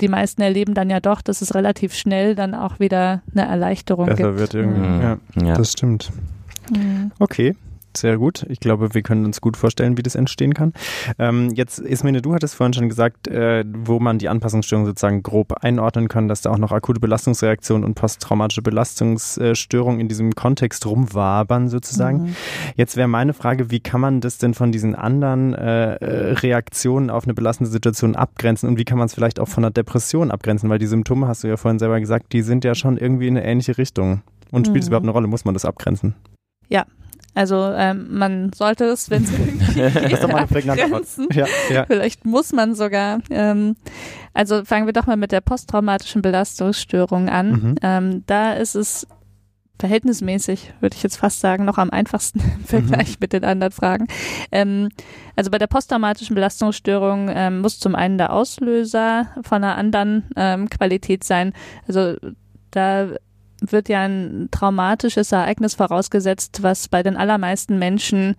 die meisten erleben dann ja doch, dass es relativ schnell dann auch wieder eine Erleichterung Besser gibt. wird irgendwie. Mhm. Ja, ja, das stimmt. Mhm. Okay sehr gut. Ich glaube, wir können uns gut vorstellen, wie das entstehen kann. Ähm, jetzt, Ismene, du hattest vorhin schon gesagt, äh, wo man die Anpassungsstörung sozusagen grob einordnen kann, dass da auch noch akute Belastungsreaktionen und posttraumatische Belastungsstörungen in diesem Kontext rumwabern sozusagen. Mhm. Jetzt wäre meine Frage, wie kann man das denn von diesen anderen äh, Reaktionen auf eine belastende Situation abgrenzen und wie kann man es vielleicht auch von einer Depression abgrenzen? Weil die Symptome, hast du ja vorhin selber gesagt, die sind ja schon irgendwie in eine ähnliche Richtung. Und spielt es mhm. überhaupt eine Rolle? Muss man das abgrenzen? Ja, Also ähm, man sollte es, wenn *laughs* es ja, ja. vielleicht muss man sogar. Ähm, also fangen wir doch mal mit der posttraumatischen Belastungsstörung an. Mhm. Ähm, da ist es verhältnismäßig, würde ich jetzt fast sagen, noch am einfachsten *laughs* im Vergleich mhm. mit den anderen Fragen. Ähm, also bei der posttraumatischen Belastungsstörung ähm, muss zum einen der Auslöser von einer anderen ähm, Qualität sein. Also da wird ja ein traumatisches Ereignis vorausgesetzt, was bei den allermeisten Menschen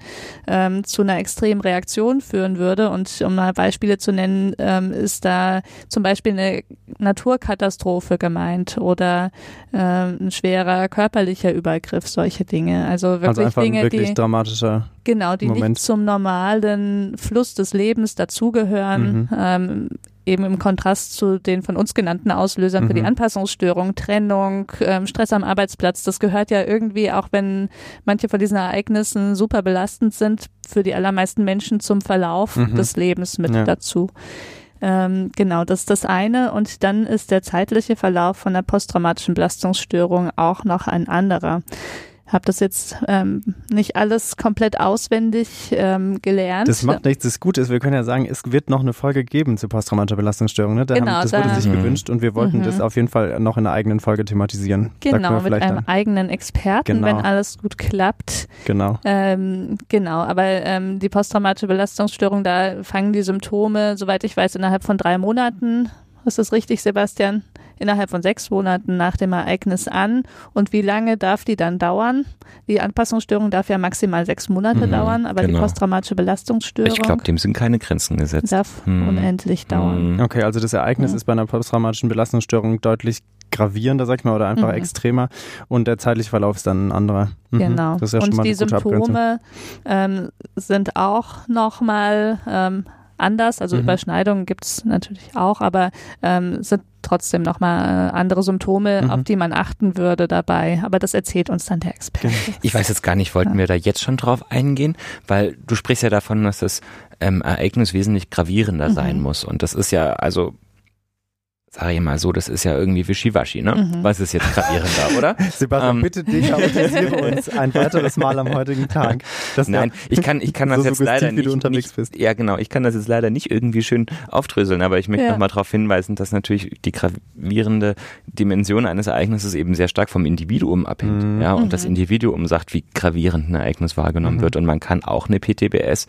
ähm, zu einer extremen Reaktion führen würde. Und um mal Beispiele zu nennen, ähm, ist da zum Beispiel eine Naturkatastrophe gemeint oder ähm, ein schwerer körperlicher Übergriff, solche Dinge. Also wirklich also Dinge, wirklich die dramatischer genau, die Moment. nicht zum normalen Fluss des Lebens dazugehören. Mhm. Ähm, eben im Kontrast zu den von uns genannten Auslösern mhm. für die mhm. Anpassungsstörung, Trennung, ähm, Stress am Arbeitsplatz. Das gehört ja irgendwie, auch wenn manche von diesen Ereignissen super belastend sind, für die allermeisten Menschen zum Verlauf mhm. des Lebens mit ja. dazu. Ähm, genau, das ist das eine. Und dann ist der zeitliche Verlauf von der posttraumatischen Belastungsstörung auch noch ein anderer habe das jetzt ähm, nicht alles komplett auswendig ähm, gelernt. Das macht nichts. Das Gute ist, wir können ja sagen, es wird noch eine Folge geben zu posttraumatischer Belastungsstörung. Ne? Da genau, haben, das da, wurde sich mhm. gewünscht und wir wollten mhm. das auf jeden Fall noch in einer eigenen Folge thematisieren. Genau, mit einem dann. eigenen Experten, genau. wenn alles gut klappt. Genau. Ähm, genau, aber ähm, die posttraumatische Belastungsstörung, da fangen die Symptome, soweit ich weiß, innerhalb von drei Monaten. Ist das richtig, Sebastian? Innerhalb von sechs Monaten nach dem Ereignis an. Und wie lange darf die dann dauern? Die Anpassungsstörung darf ja maximal sechs Monate mhm, dauern, aber genau. die posttraumatische Belastungsstörung. Ich glaube, dem sind keine Grenzen gesetzt. Darf mhm. unendlich dauern. Mhm. Okay, also das Ereignis ist bei einer posttraumatischen Belastungsstörung deutlich gravierender, sag ich mal, oder einfach mhm. extremer und der zeitliche Verlauf ist dann ein anderer. Mhm. Genau. Das ist ja und schon mal die Symptome ähm, sind auch nochmal ähm, anders. Also mhm. Überschneidungen gibt es natürlich auch, aber ähm, sind trotzdem nochmal äh, andere Symptome, mhm. auf die man achten würde dabei. Aber das erzählt uns dann der Experte. Genau. Ich weiß jetzt gar nicht, wollten ja. wir da jetzt schon drauf eingehen? Weil du sprichst ja davon, dass das ähm, Ereignis wesentlich gravierender mhm. sein muss. Und das ist ja, also sage ich mal so, das ist ja irgendwie wischiwaschi, ne? Mhm. Was ist jetzt gravierender, oder? *laughs* Sebastian, ähm. bitte dekapitisiere uns ein weiteres Mal am heutigen Tag. Nein, ich kann, ich kann das so jetzt leider nicht, nicht, Ja, genau, ich kann das jetzt leider nicht irgendwie schön aufdröseln, aber ich möchte ja. nochmal darauf hinweisen, dass natürlich die gravierende Dimension eines Ereignisses eben sehr stark vom Individuum abhängt, mhm. ja, und mhm. das Individuum sagt, wie gravierend ein Ereignis wahrgenommen mhm. wird und man kann auch eine PTBS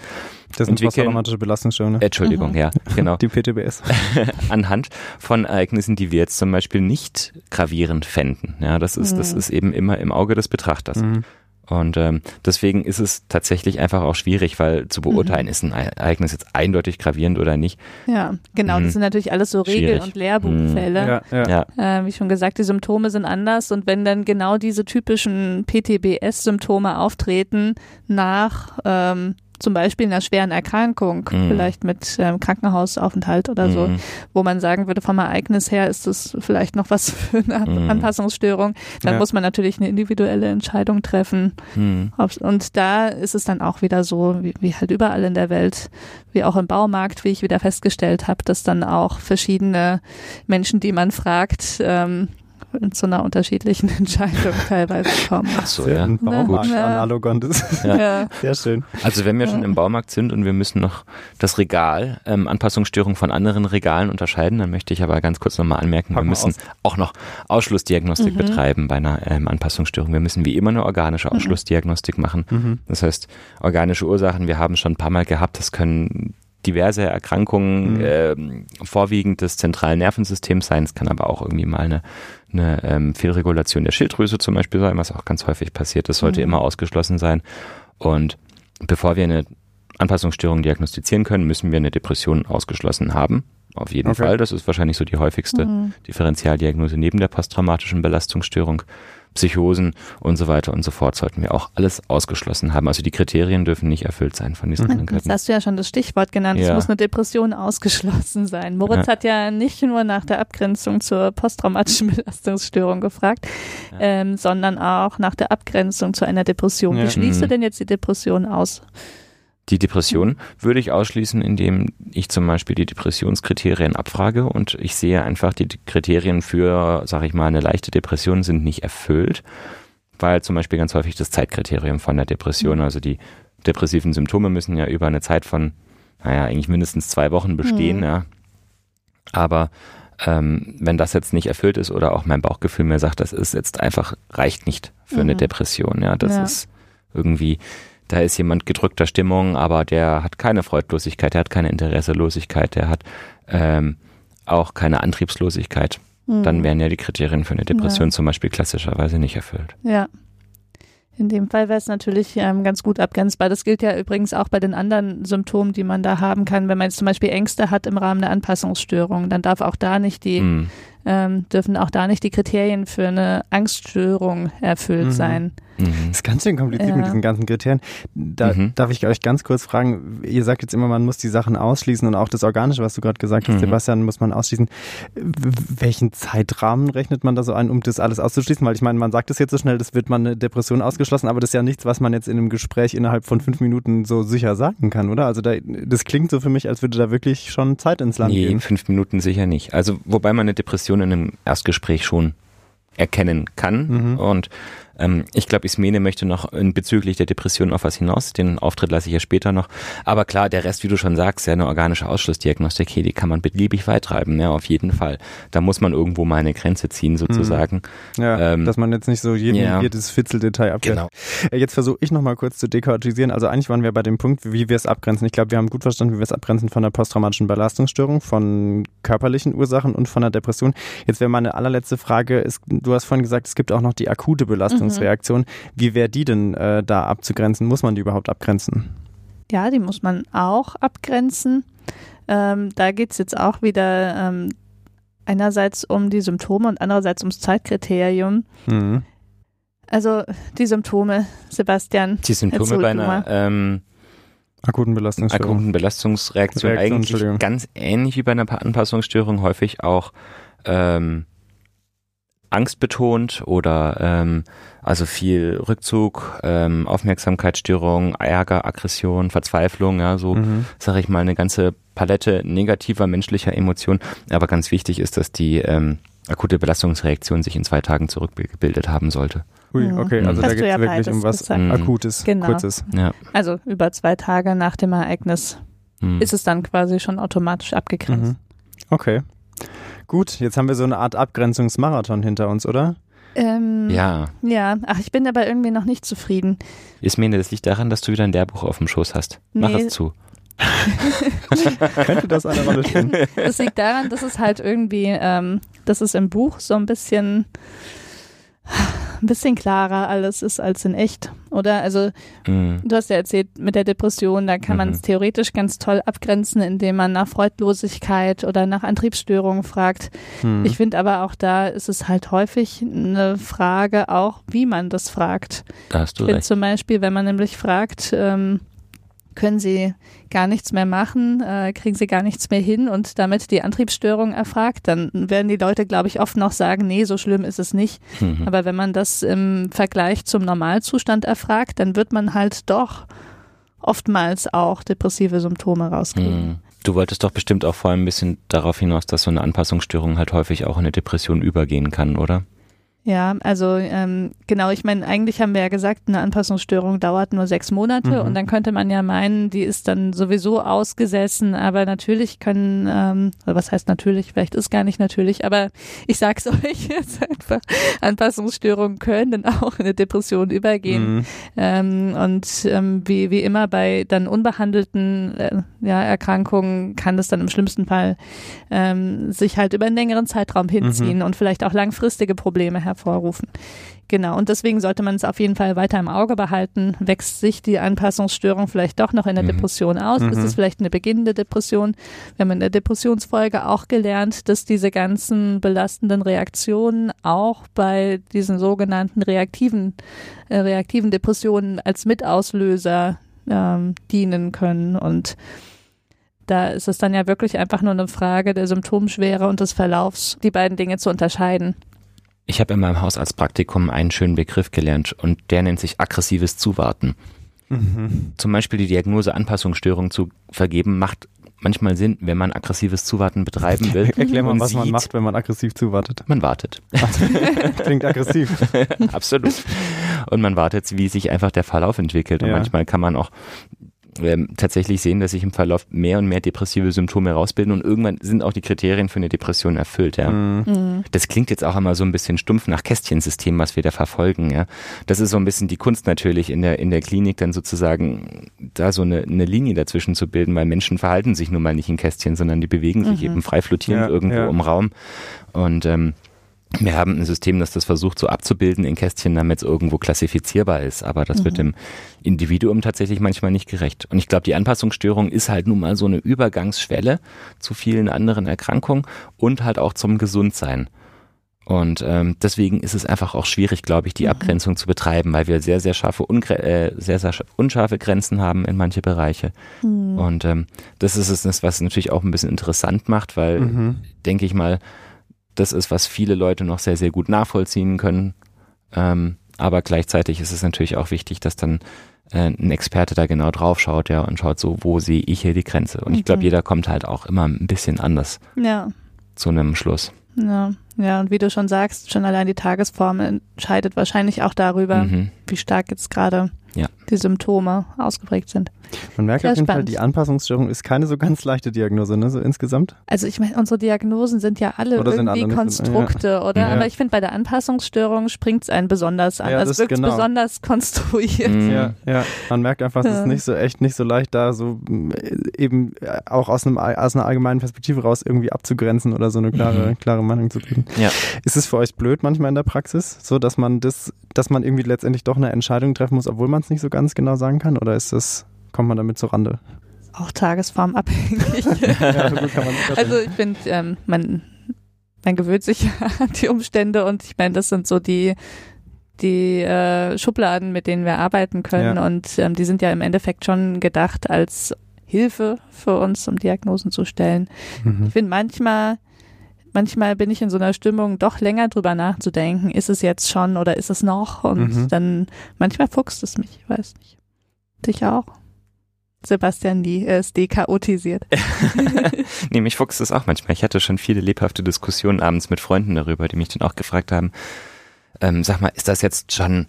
das sind posttraumatische Belastungsstörungen. Ne? Entschuldigung, ja, genau. Die PTBS. *laughs* Anhand von Ereignissen, die wir jetzt zum Beispiel nicht gravierend fänden. Ja, das ist, mhm. das ist eben immer im Auge des Betrachters. Mhm. Und ähm, deswegen ist es tatsächlich einfach auch schwierig, weil zu beurteilen, mhm. ist ein Ereignis jetzt eindeutig gravierend oder nicht. Ja, genau. Mhm. Das sind natürlich alles so Regel- und Lehrbuchfälle. Mhm. Ja, ja. Äh, wie schon gesagt, die Symptome sind anders und wenn dann genau diese typischen PTBS-Symptome auftreten nach ähm, zum Beispiel einer schweren Erkrankung, mhm. vielleicht mit ähm, Krankenhausaufenthalt oder so, mhm. wo man sagen würde, vom Ereignis her ist das vielleicht noch was *laughs* für eine mhm. Anpassungsstörung, dann ja. muss man natürlich eine individuelle Entscheidung treffen. Mhm. Und da ist es dann auch wieder so, wie, wie halt überall in der Welt, wie auch im Baumarkt, wie ich wieder festgestellt habe, dass dann auch verschiedene Menschen, die man fragt, ähm, zu einer unterschiedlichen *laughs* Entscheidung teilweise kommen. Ach so, ja. Ein Baumarkt ja. Analogon, das ist ja. sehr schön. Also wenn wir schon im Baumarkt sind und wir müssen noch das Regal, ähm, Anpassungsstörung von anderen Regalen unterscheiden, dann möchte ich aber ganz kurz nochmal anmerken, Pack wir müssen aus. auch noch Ausschlussdiagnostik mhm. betreiben bei einer ähm, Anpassungsstörung. Wir müssen wie immer eine organische mhm. Ausschlussdiagnostik machen. Mhm. Das heißt, organische Ursachen, wir haben schon ein paar Mal gehabt, das können diverse Erkrankungen, mhm. äh, vorwiegend des zentralen Nervensystems sein. Es kann aber auch irgendwie mal eine, eine ähm, Fehlregulation der Schilddrüse zum Beispiel sein, was auch ganz häufig passiert. Das sollte mhm. immer ausgeschlossen sein. Und bevor wir eine Anpassungsstörung diagnostizieren können, müssen wir eine Depression ausgeschlossen haben. Auf jeden okay. Fall. Das ist wahrscheinlich so die häufigste mhm. Differentialdiagnose neben der posttraumatischen Belastungsstörung. Psychosen und so weiter und so fort sollten wir auch alles ausgeschlossen haben. Also die Kriterien dürfen nicht erfüllt sein von diesen mhm. Krankheiten. Das hast du ja schon das Stichwort genannt. Ja. Es muss eine Depression ausgeschlossen sein. Moritz ja. hat ja nicht nur nach der Abgrenzung zur posttraumatischen *laughs* Belastungsstörung gefragt, ja. ähm, sondern auch nach der Abgrenzung zu einer Depression. Wie schließt mhm. du denn jetzt die Depression aus? Die Depression würde ich ausschließen, indem ich zum Beispiel die Depressionskriterien abfrage und ich sehe einfach, die Kriterien für, sage ich mal, eine leichte Depression sind nicht erfüllt. weil zum Beispiel ganz häufig das Zeitkriterium von der Depression, mhm. also die depressiven Symptome müssen ja über eine Zeit von, naja, eigentlich mindestens zwei Wochen bestehen, mhm. ja. Aber ähm, wenn das jetzt nicht erfüllt ist oder auch mein Bauchgefühl mir sagt, das ist jetzt einfach, reicht nicht für mhm. eine Depression, ja. Das ja. ist irgendwie, da ist jemand gedrückter Stimmung, aber der hat keine Freudlosigkeit, der hat keine Interesselosigkeit, der hat ähm, auch keine Antriebslosigkeit. Mhm. Dann wären ja die Kriterien für eine Depression ja. zum Beispiel klassischerweise nicht erfüllt. Ja. In dem Fall wäre es natürlich ähm, ganz gut abgrenzbar. Das gilt ja übrigens auch bei den anderen Symptomen, die man da haben kann. Wenn man jetzt zum Beispiel Ängste hat im Rahmen der Anpassungsstörung, dann darf auch da nicht die mm ähm, dürfen auch da nicht die Kriterien für eine Angststörung erfüllt mhm. sein. Mhm. Das ist ganz schön kompliziert ja. mit diesen ganzen Kriterien. Da mhm. darf ich euch ganz kurz fragen, ihr sagt jetzt immer, man muss die Sachen ausschließen und auch das Organische, was du gerade gesagt hast, mhm. Sebastian, muss man ausschließen. Welchen Zeitrahmen rechnet man da so ein, um das alles auszuschließen? Weil ich meine, man sagt es jetzt so schnell, das wird man eine Depression ausgeschlossen, aber das ist ja nichts, was man jetzt in einem Gespräch innerhalb von fünf Minuten so sicher sagen kann, oder? Also da, das klingt so für mich, als würde da wirklich schon Zeit ins Land nee, gehen. fünf Minuten sicher nicht. Also wobei man eine Depression in einem Erstgespräch schon erkennen kann. Mhm. Und ähm, ich glaube, Ismene möchte noch in bezüglich der Depression auf was hinaus. Den Auftritt lasse ich ja später noch. Aber klar, der Rest, wie du schon sagst, ja, eine organische Ausschlussdiagnostik, hey, die kann man beliebig weit treiben, ja, auf jeden Fall. Da muss man irgendwo mal eine Grenze ziehen, sozusagen. Mhm. Ja, ähm, dass man jetzt nicht so jeden, ja. jedes Fitzeldetail abklärt. Genau. Äh, jetzt versuche ich nochmal kurz zu dekartisieren. Also eigentlich waren wir bei dem Punkt, wie wir es abgrenzen. Ich glaube, wir haben gut verstanden, wie wir es abgrenzen von der posttraumatischen Belastungsstörung, von körperlichen Ursachen und von der Depression. Jetzt wäre meine allerletzte Frage, ist, du hast vorhin gesagt, es gibt auch noch die akute Belastungsreaktion. Mhm. Wie wäre die denn äh, da abzugrenzen? Muss man die überhaupt abgrenzen? Ja, die muss man auch abgrenzen. Ähm, da geht es jetzt auch wieder ähm, einerseits um die Symptome und andererseits ums Zeitkriterium. Mhm. Also die Symptome, Sebastian. Die Symptome bei einer ähm, akuten Belastungsstörung. Akuten Belastungsreaktion Reaktion, eigentlich ganz ähnlich wie bei einer Anpassungsstörung, häufig auch ähm, angstbetont oder ähm, also viel Rückzug, ähm, Aufmerksamkeitsstörung, Ärger, Aggression, Verzweiflung, ja, so mhm. sage ich mal eine ganze Palette negativer menschlicher Emotionen. Aber ganz wichtig ist, dass die ähm, akute Belastungsreaktion sich in zwei Tagen zurückgebildet haben sollte. Ui, mhm. okay, also Hast da geht es ja wirklich um was gesagt. Akutes, genau. Kurzes. Ja. Also über zwei Tage nach dem Ereignis mhm. ist es dann quasi schon automatisch abgegrenzt. Mhm. Okay. Gut, jetzt haben wir so eine Art Abgrenzungsmarathon hinter uns, oder? Ähm, ja. Ja, ach, ich bin aber irgendwie noch nicht zufrieden. Ismene, das liegt daran, dass du wieder ein Lehrbuch auf dem Schoß hast. Mach nee. es zu. *laughs* Könnte das eine Rolle spielen? Das liegt daran, dass es halt irgendwie, ähm, dass es im Buch so ein bisschen ein bisschen klarer alles ist als in echt, oder? Also mhm. du hast ja erzählt mit der Depression, da kann mhm. man es theoretisch ganz toll abgrenzen, indem man nach Freudlosigkeit oder nach Antriebsstörungen fragt. Mhm. Ich finde aber auch da ist es halt häufig eine Frage auch, wie man das fragt. Da hast du ich recht. Zum Beispiel, wenn man nämlich fragt, ähm, können sie gar nichts mehr machen, äh, kriegen sie gar nichts mehr hin und damit die Antriebsstörung erfragt, dann werden die Leute, glaube ich, oft noch sagen, nee, so schlimm ist es nicht. Mhm. Aber wenn man das im Vergleich zum Normalzustand erfragt, dann wird man halt doch oftmals auch depressive Symptome rauskriegen. Mhm. Du wolltest doch bestimmt auch vor allem ein bisschen darauf hinaus, dass so eine Anpassungsstörung halt häufig auch in eine Depression übergehen kann, oder? Ja, also ähm, genau, ich meine, eigentlich haben wir ja gesagt, eine Anpassungsstörung dauert nur sechs Monate mhm. und dann könnte man ja meinen, die ist dann sowieso ausgesessen, aber natürlich können, ähm, was heißt natürlich, vielleicht ist gar nicht natürlich, aber ich sag's *laughs* euch jetzt einfach, Anpassungsstörungen können dann auch in eine Depression übergehen. Mhm. Ähm, und ähm, wie, wie immer bei dann unbehandelten äh, ja, Erkrankungen kann das dann im schlimmsten Fall ähm, sich halt über einen längeren Zeitraum hinziehen mhm. und vielleicht auch langfristige Probleme hervorrufen. Genau, und deswegen sollte man es auf jeden Fall weiter im Auge behalten. Wächst sich die Anpassungsstörung vielleicht doch noch in der mhm. Depression aus? Mhm. Ist es vielleicht eine beginnende Depression? Wir haben in der Depressionsfolge auch gelernt, dass diese ganzen belastenden Reaktionen auch bei diesen sogenannten reaktiven, äh, reaktiven Depressionen als Mitauslöser ähm, dienen können und da ist es dann ja wirklich einfach nur eine Frage der Symptomschwere und des Verlaufs, die beiden Dinge zu unterscheiden. Ich habe in meinem Hausarztpraktikum einen schönen Begriff gelernt und der nennt sich aggressives Zuwarten. Mhm. Zum Beispiel die Diagnose Anpassungsstörung zu vergeben, macht manchmal Sinn, wenn man aggressives Zuwarten betreiben *laughs* will. Erklär mal, was sieht, man macht, wenn man aggressiv zuwartet. Man wartet. *laughs* Klingt aggressiv. *laughs* Absolut. und man wartet, wie sich einfach der Verlauf entwickelt. Und manchmal kann man auch ähm, tatsächlich sehen, dass sich im Verlauf mehr und mehr depressive Symptome rausbilden und irgendwann sind auch die Kriterien für eine Depression erfüllt. Ja. Mhm. mhm. Das klingt jetzt auch immer so ein bisschen stumpf nach Kästchensystem, was wir da verfolgen. Ja. Das ist so ein bisschen die Kunst natürlich in der, in der Klinik dann sozusagen da so eine, eine Linie dazwischen zu bilden, weil Menschen verhalten sich nun mal nicht in Kästchen, sondern die bewegen sich mhm. eben frei flottierend ja, irgendwo ja. im Raum und ähm, wir haben ein System, das das versucht so abzubilden in Kästchen, damit es irgendwo klassifizierbar ist. Aber das mhm. wird dem Individuum tatsächlich manchmal nicht gerecht. Und ich glaube, die Anpassungsstörung ist halt nun mal so eine Übergangsschwelle zu vielen anderen Erkrankungen und halt auch zum Gesundsein. Und ähm, deswegen ist es einfach auch schwierig, glaube ich, die mhm. Abgrenzung zu betreiben, weil wir sehr, sehr scharfe, äh, sehr, sehr unscharfe Grenzen haben in manche Bereiche. Mhm. Und ähm, das ist es, was natürlich auch ein bisschen interessant macht, weil, mhm. denke ich mal, das ist, was viele Leute noch sehr, sehr gut nachvollziehen können. Ähm, aber gleichzeitig ist es natürlich auch wichtig, dass dann äh, ein Experte da genau drauf schaut, ja, und schaut so, wo sehe ich hier die Grenze. Und ich glaube, jeder kommt halt auch immer ein bisschen anders ja. zu einem Schluss. Ja, ja, und wie du schon sagst, schon allein die Tagesform entscheidet wahrscheinlich auch darüber, mhm. wie stark jetzt gerade ja. die Symptome ausgeprägt sind. Man merkt Sehr auf jeden spannend. Fall, die Anpassungsstörung ist keine so ganz leichte Diagnose, ne, so insgesamt. Also ich meine, unsere Diagnosen sind ja alle oder irgendwie Konstrukte, ja. oder? Ja. Aber ich finde, bei der Anpassungsstörung springt es einen besonders an. Ja, also es wirkt genau. besonders konstruiert. Mhm. Ja, ja. Man merkt einfach, es ist nicht so echt, nicht so leicht, da so eben äh, auch aus, einem, aus einer allgemeinen Perspektive raus irgendwie abzugrenzen oder so eine klare, mhm. klare Meinung zu kriegen. Ja. Ist es für euch blöd manchmal in der Praxis, so dass man das, dass man irgendwie letztendlich doch eine Entscheidung treffen muss, obwohl man es nicht so ganz genau sagen kann? Oder ist das kommt man damit zur Rande? Auch tagesformabhängig. *laughs* ja, *laughs* also ich finde, ähm, man, man gewöhnt sich *laughs* an die Umstände und ich meine, das sind so die die äh, Schubladen, mit denen wir arbeiten können ja. und ähm, die sind ja im Endeffekt schon gedacht als Hilfe für uns, um Diagnosen zu stellen. Mhm. Ich finde manchmal manchmal bin ich in so einer Stimmung, doch länger drüber nachzudenken, ist es jetzt schon oder ist es noch? Und mhm. dann manchmal fuchst es mich, ich weiß nicht. Dich auch? Sebastian die ist dekaotisiert. *laughs* *laughs* nee, mich fuchst es auch manchmal. Ich hatte schon viele lebhafte Diskussionen abends mit Freunden darüber, die mich dann auch gefragt haben, ähm, sag mal, ist das jetzt schon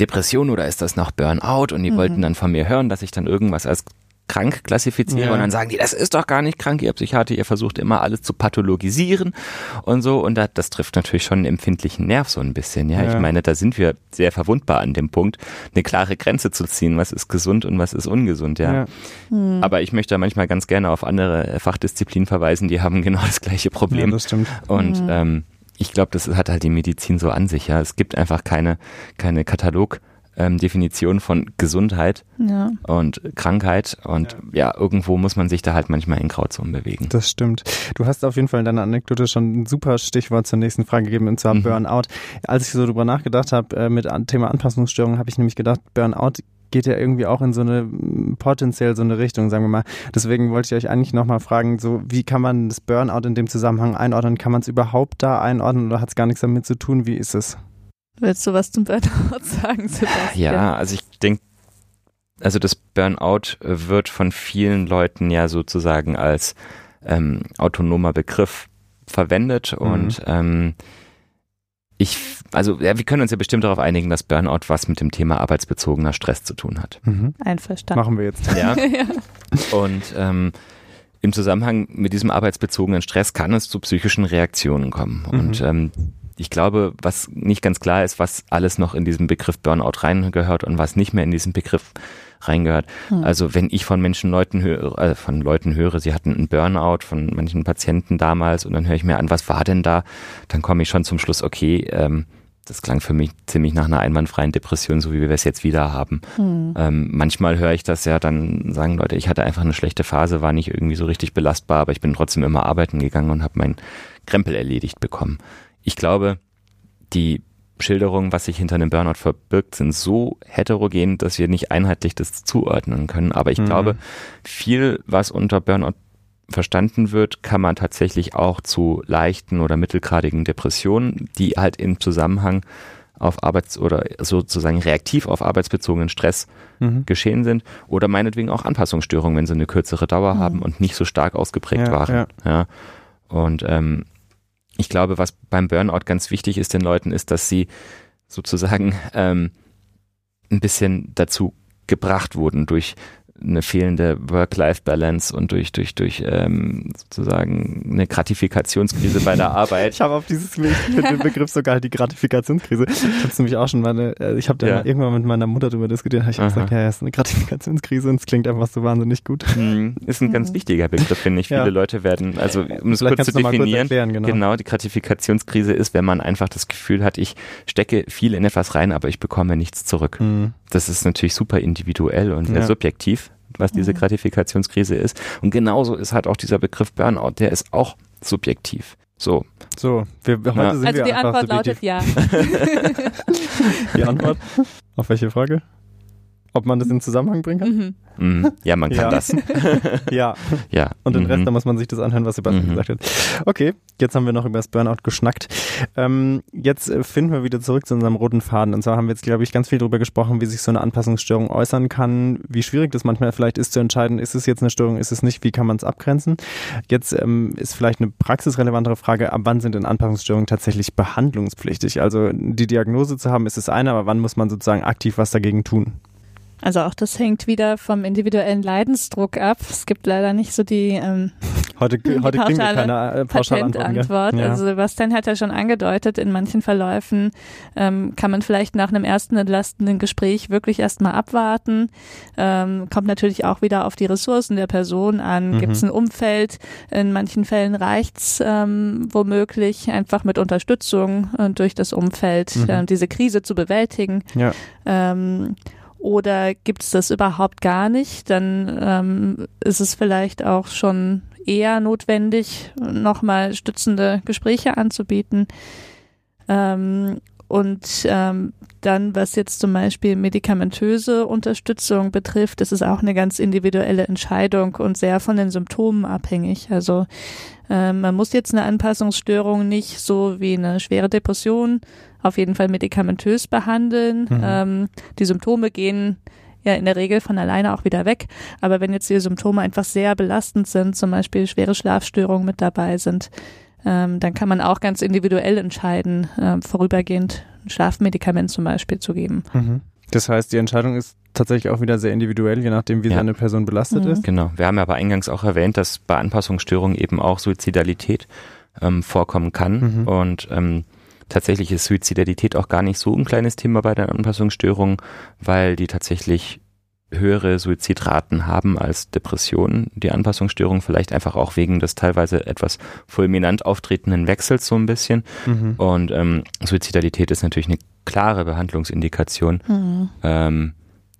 Depression oder ist das noch Burnout? Und die mhm. wollten dann von mir hören, dass ich dann irgendwas als krank klassifiziere ja. und dann sagen die, das ist doch gar nicht krank, ihr Psychiater, ihr versucht immer alles zu pathologisieren und so und das, das trifft natürlich schon einen empfindlichen Nerv so ein bisschen, ja? ja. Ich meine, da sind wir sehr verwundbar an dem Punkt, eine klare Grenze zu ziehen, was ist gesund und was ist ungesund, ja. ja. Hm. Aber ich möchte da manchmal ganz gerne auf andere Fachdisziplinen verweisen, die haben *laughs* genau das gleiche Problem. Ja, das stimmt. Und hm. ähm, ich glaube, das hat halt die Medizin so an sich, ja. Es gibt einfach keine, keine Katalog- ähm, Definition von Gesundheit ja. und Krankheit und ja. ja. irgendwo muss man sich da halt manchmal in Grauzonen bewegen. Das stimmt. Du hast auf jeden Fall in deiner Anekdote schon ein super Stichwort zur nächsten Frage gegeben und zwar mhm. Burnout. Als ich so drüber nachgedacht habe äh, mit Thema Anpassungsstörungen, habe ich nämlich gedacht, Burnout geht ja irgendwie auch in so eine potenziell so eine Richtung, sagen wir mal. Deswegen wollte ich euch eigentlich nochmal fragen, so wie kann man das Burnout in dem Zusammenhang einordnen? Kann man es überhaupt da einordnen oder hat es gar nichts damit zu tun? Wie ist es? Willst du was zum Burnout *laughs* sagen, Sebastian? Ja, also ich denke, also das Burnout wird von vielen Leuten ja sozusagen als ähm, autonomer Begriff verwendet mhm. und ähm, ich, also ja, wir können uns ja bestimmt darauf einigen, dass Burnout was mit dem Thema arbeitsbezogener Stress zu tun hat. Mhm. Einverstanden. Machen wir jetzt. *laughs* Ja. *laughs* ja. Und ähm, im Zusammenhang mit diesem arbeitsbezogenen Stress kann es zu psychischen Reaktionen kommen. Mhm. Und ähm, ich glaube, was nicht ganz klar ist, was alles noch in diesen Begriff Burnout reingehört und was nicht mehr in diesen Begriff reingehört. Hm. Also wenn ich von Menschen Leuten höre, äh, von Leuten höre, sie hatten einen Burnout von manchen Patienten damals und dann höre ich mir an, was war denn da? Dann komme ich schon zum Schluss, okay, ähm, das klang für mich ziemlich nach einer einwandfreien Depression, so wie wir es jetzt wieder haben. Hm. Ähm, manchmal höre ich das ja, dann sagen Leute, ich hatte einfach eine schlechte Phase, war nicht irgendwie so richtig belastbar, aber ich bin trotzdem immer arbeiten gegangen und habe meinen Krempel erledigt bekommen ich glaube, die Schilderungen, was sich hinter einem Burnout verbirgt, sind so heterogen, dass wir nicht einheitlich das zuordnen können. Aber ich mhm. glaube, viel, was unter Burnout verstanden wird, kann man tatsächlich auch zu leichten oder mittelgradigen Depressionen, die halt im Zusammenhang auf Arbeits- oder sozusagen reaktiv auf arbeitsbezogenen Stress mhm. geschehen sind oder meinetwegen auch Anpassungsstörungen, wenn sie eine kürzere Dauer mhm. haben und nicht so stark ausgeprägt ja, waren. Ja. ja. Und ähm, ich glaube, was beim Burnout ganz wichtig ist den Leuten, ist, dass sie sozusagen ähm, ein bisschen dazu gebracht wurden durch eine fehlende Work-Life-Balance und durch, durch, durch ähm, sozusagen eine Gratifikationskrise bei der Arbeit. Ich habe auf dieses *laughs* den Begriff sogar die Gratifikationskrise. Ich habe es nämlich auch schon mal, äh, ich habe da ja. irgendwann mit meiner Mutter darüber diskutiert, habe ich gesagt, ja, es ist eine Gratifikationskrise und es klingt einfach so wahnsinnig gut. Mhm. Ist ein ganz wichtiger Begriff, finde ich. Ja. Viele Leute werden, also um es kurz zu definieren, kurz erklären, genau. genau, die Gratifikationskrise ist, wenn man einfach das Gefühl hat, ich stecke viel in etwas rein, aber ich bekomme nichts zurück. Mhm. Das ist natürlich super individuell und sehr ja. subjektiv was diese mhm. Gratifikationskrise ist. Und genauso ist halt auch dieser Begriff Burnout, der ist auch subjektiv. So. So, wir, heute ja. sind also wir die Antwort lautet ja. *laughs* die Antwort? *laughs* Auf welche Frage? Ob man das in Zusammenhang bringen kann? Mhm. Mhm. Ja, man kann ja. das. *laughs* ja. ja. Und den mhm. Rest, da muss man sich das anhören, was Sebastian mhm. gesagt hat. Okay, jetzt haben wir noch über das Burnout geschnackt. Ähm, jetzt äh, finden wir wieder zurück zu unserem roten Faden. Und zwar haben wir jetzt, glaube ich, ganz viel darüber gesprochen, wie sich so eine Anpassungsstörung äußern kann, wie schwierig das manchmal vielleicht ist zu entscheiden, ist es jetzt eine Störung, ist es nicht, wie kann man es abgrenzen. Jetzt ähm, ist vielleicht eine praxisrelevantere Frage, ab wann sind denn Anpassungsstörungen tatsächlich behandlungspflichtig? Also die Diagnose zu haben, ist es eine, aber wann muss man sozusagen aktiv was dagegen tun? Also auch das hängt wieder vom individuellen Leidensdruck ab. Es gibt leider nicht so die ähm, Heute, *laughs* heute kriegen wir keine äh, Patentantwort. Ja. Also Sebastian hat ja schon angedeutet, in manchen Verläufen ähm, kann man vielleicht nach einem ersten entlastenden Gespräch wirklich erstmal abwarten. Ähm, kommt natürlich auch wieder auf die Ressourcen der Person an. Mhm. Gibt es ein Umfeld? In manchen Fällen reicht's ähm, womöglich einfach mit Unterstützung äh, durch das Umfeld, mhm. äh, diese Krise zu bewältigen. Ja. Ähm, oder gibt es das überhaupt gar nicht? Dann ähm, ist es vielleicht auch schon eher notwendig, nochmal stützende Gespräche anzubieten. Ähm, und ähm, dann, was jetzt zum Beispiel medikamentöse Unterstützung betrifft, ist es auch eine ganz individuelle Entscheidung und sehr von den Symptomen abhängig. Also äh, man muss jetzt eine Anpassungsstörung nicht so wie eine schwere Depression auf jeden Fall medikamentös behandeln. Mhm. Ähm, die Symptome gehen ja in der Regel von alleine auch wieder weg. Aber wenn jetzt die Symptome einfach sehr belastend sind, zum Beispiel schwere Schlafstörungen mit dabei sind, ähm, dann kann man auch ganz individuell entscheiden, äh, vorübergehend ein Schlafmedikament zum Beispiel zu geben. Mhm. Das heißt, die Entscheidung ist tatsächlich auch wieder sehr individuell, je nachdem, wie ja. seine Person belastet mhm. ist. Genau. Wir haben ja aber eingangs auch erwähnt, dass bei Anpassungsstörungen eben auch Suizidalität ähm, vorkommen kann. Mhm. Und ähm, tatsächlich ist Suizidalität auch gar nicht so ein kleines Thema bei den Anpassungsstörungen, weil die tatsächlich höhere Suizidraten haben als Depressionen, die Anpassungsstörung vielleicht einfach auch wegen des teilweise etwas fulminant auftretenden Wechsels so ein bisschen. Mhm. Und ähm, Suizidalität ist natürlich eine klare Behandlungsindikation. Mhm. Ähm,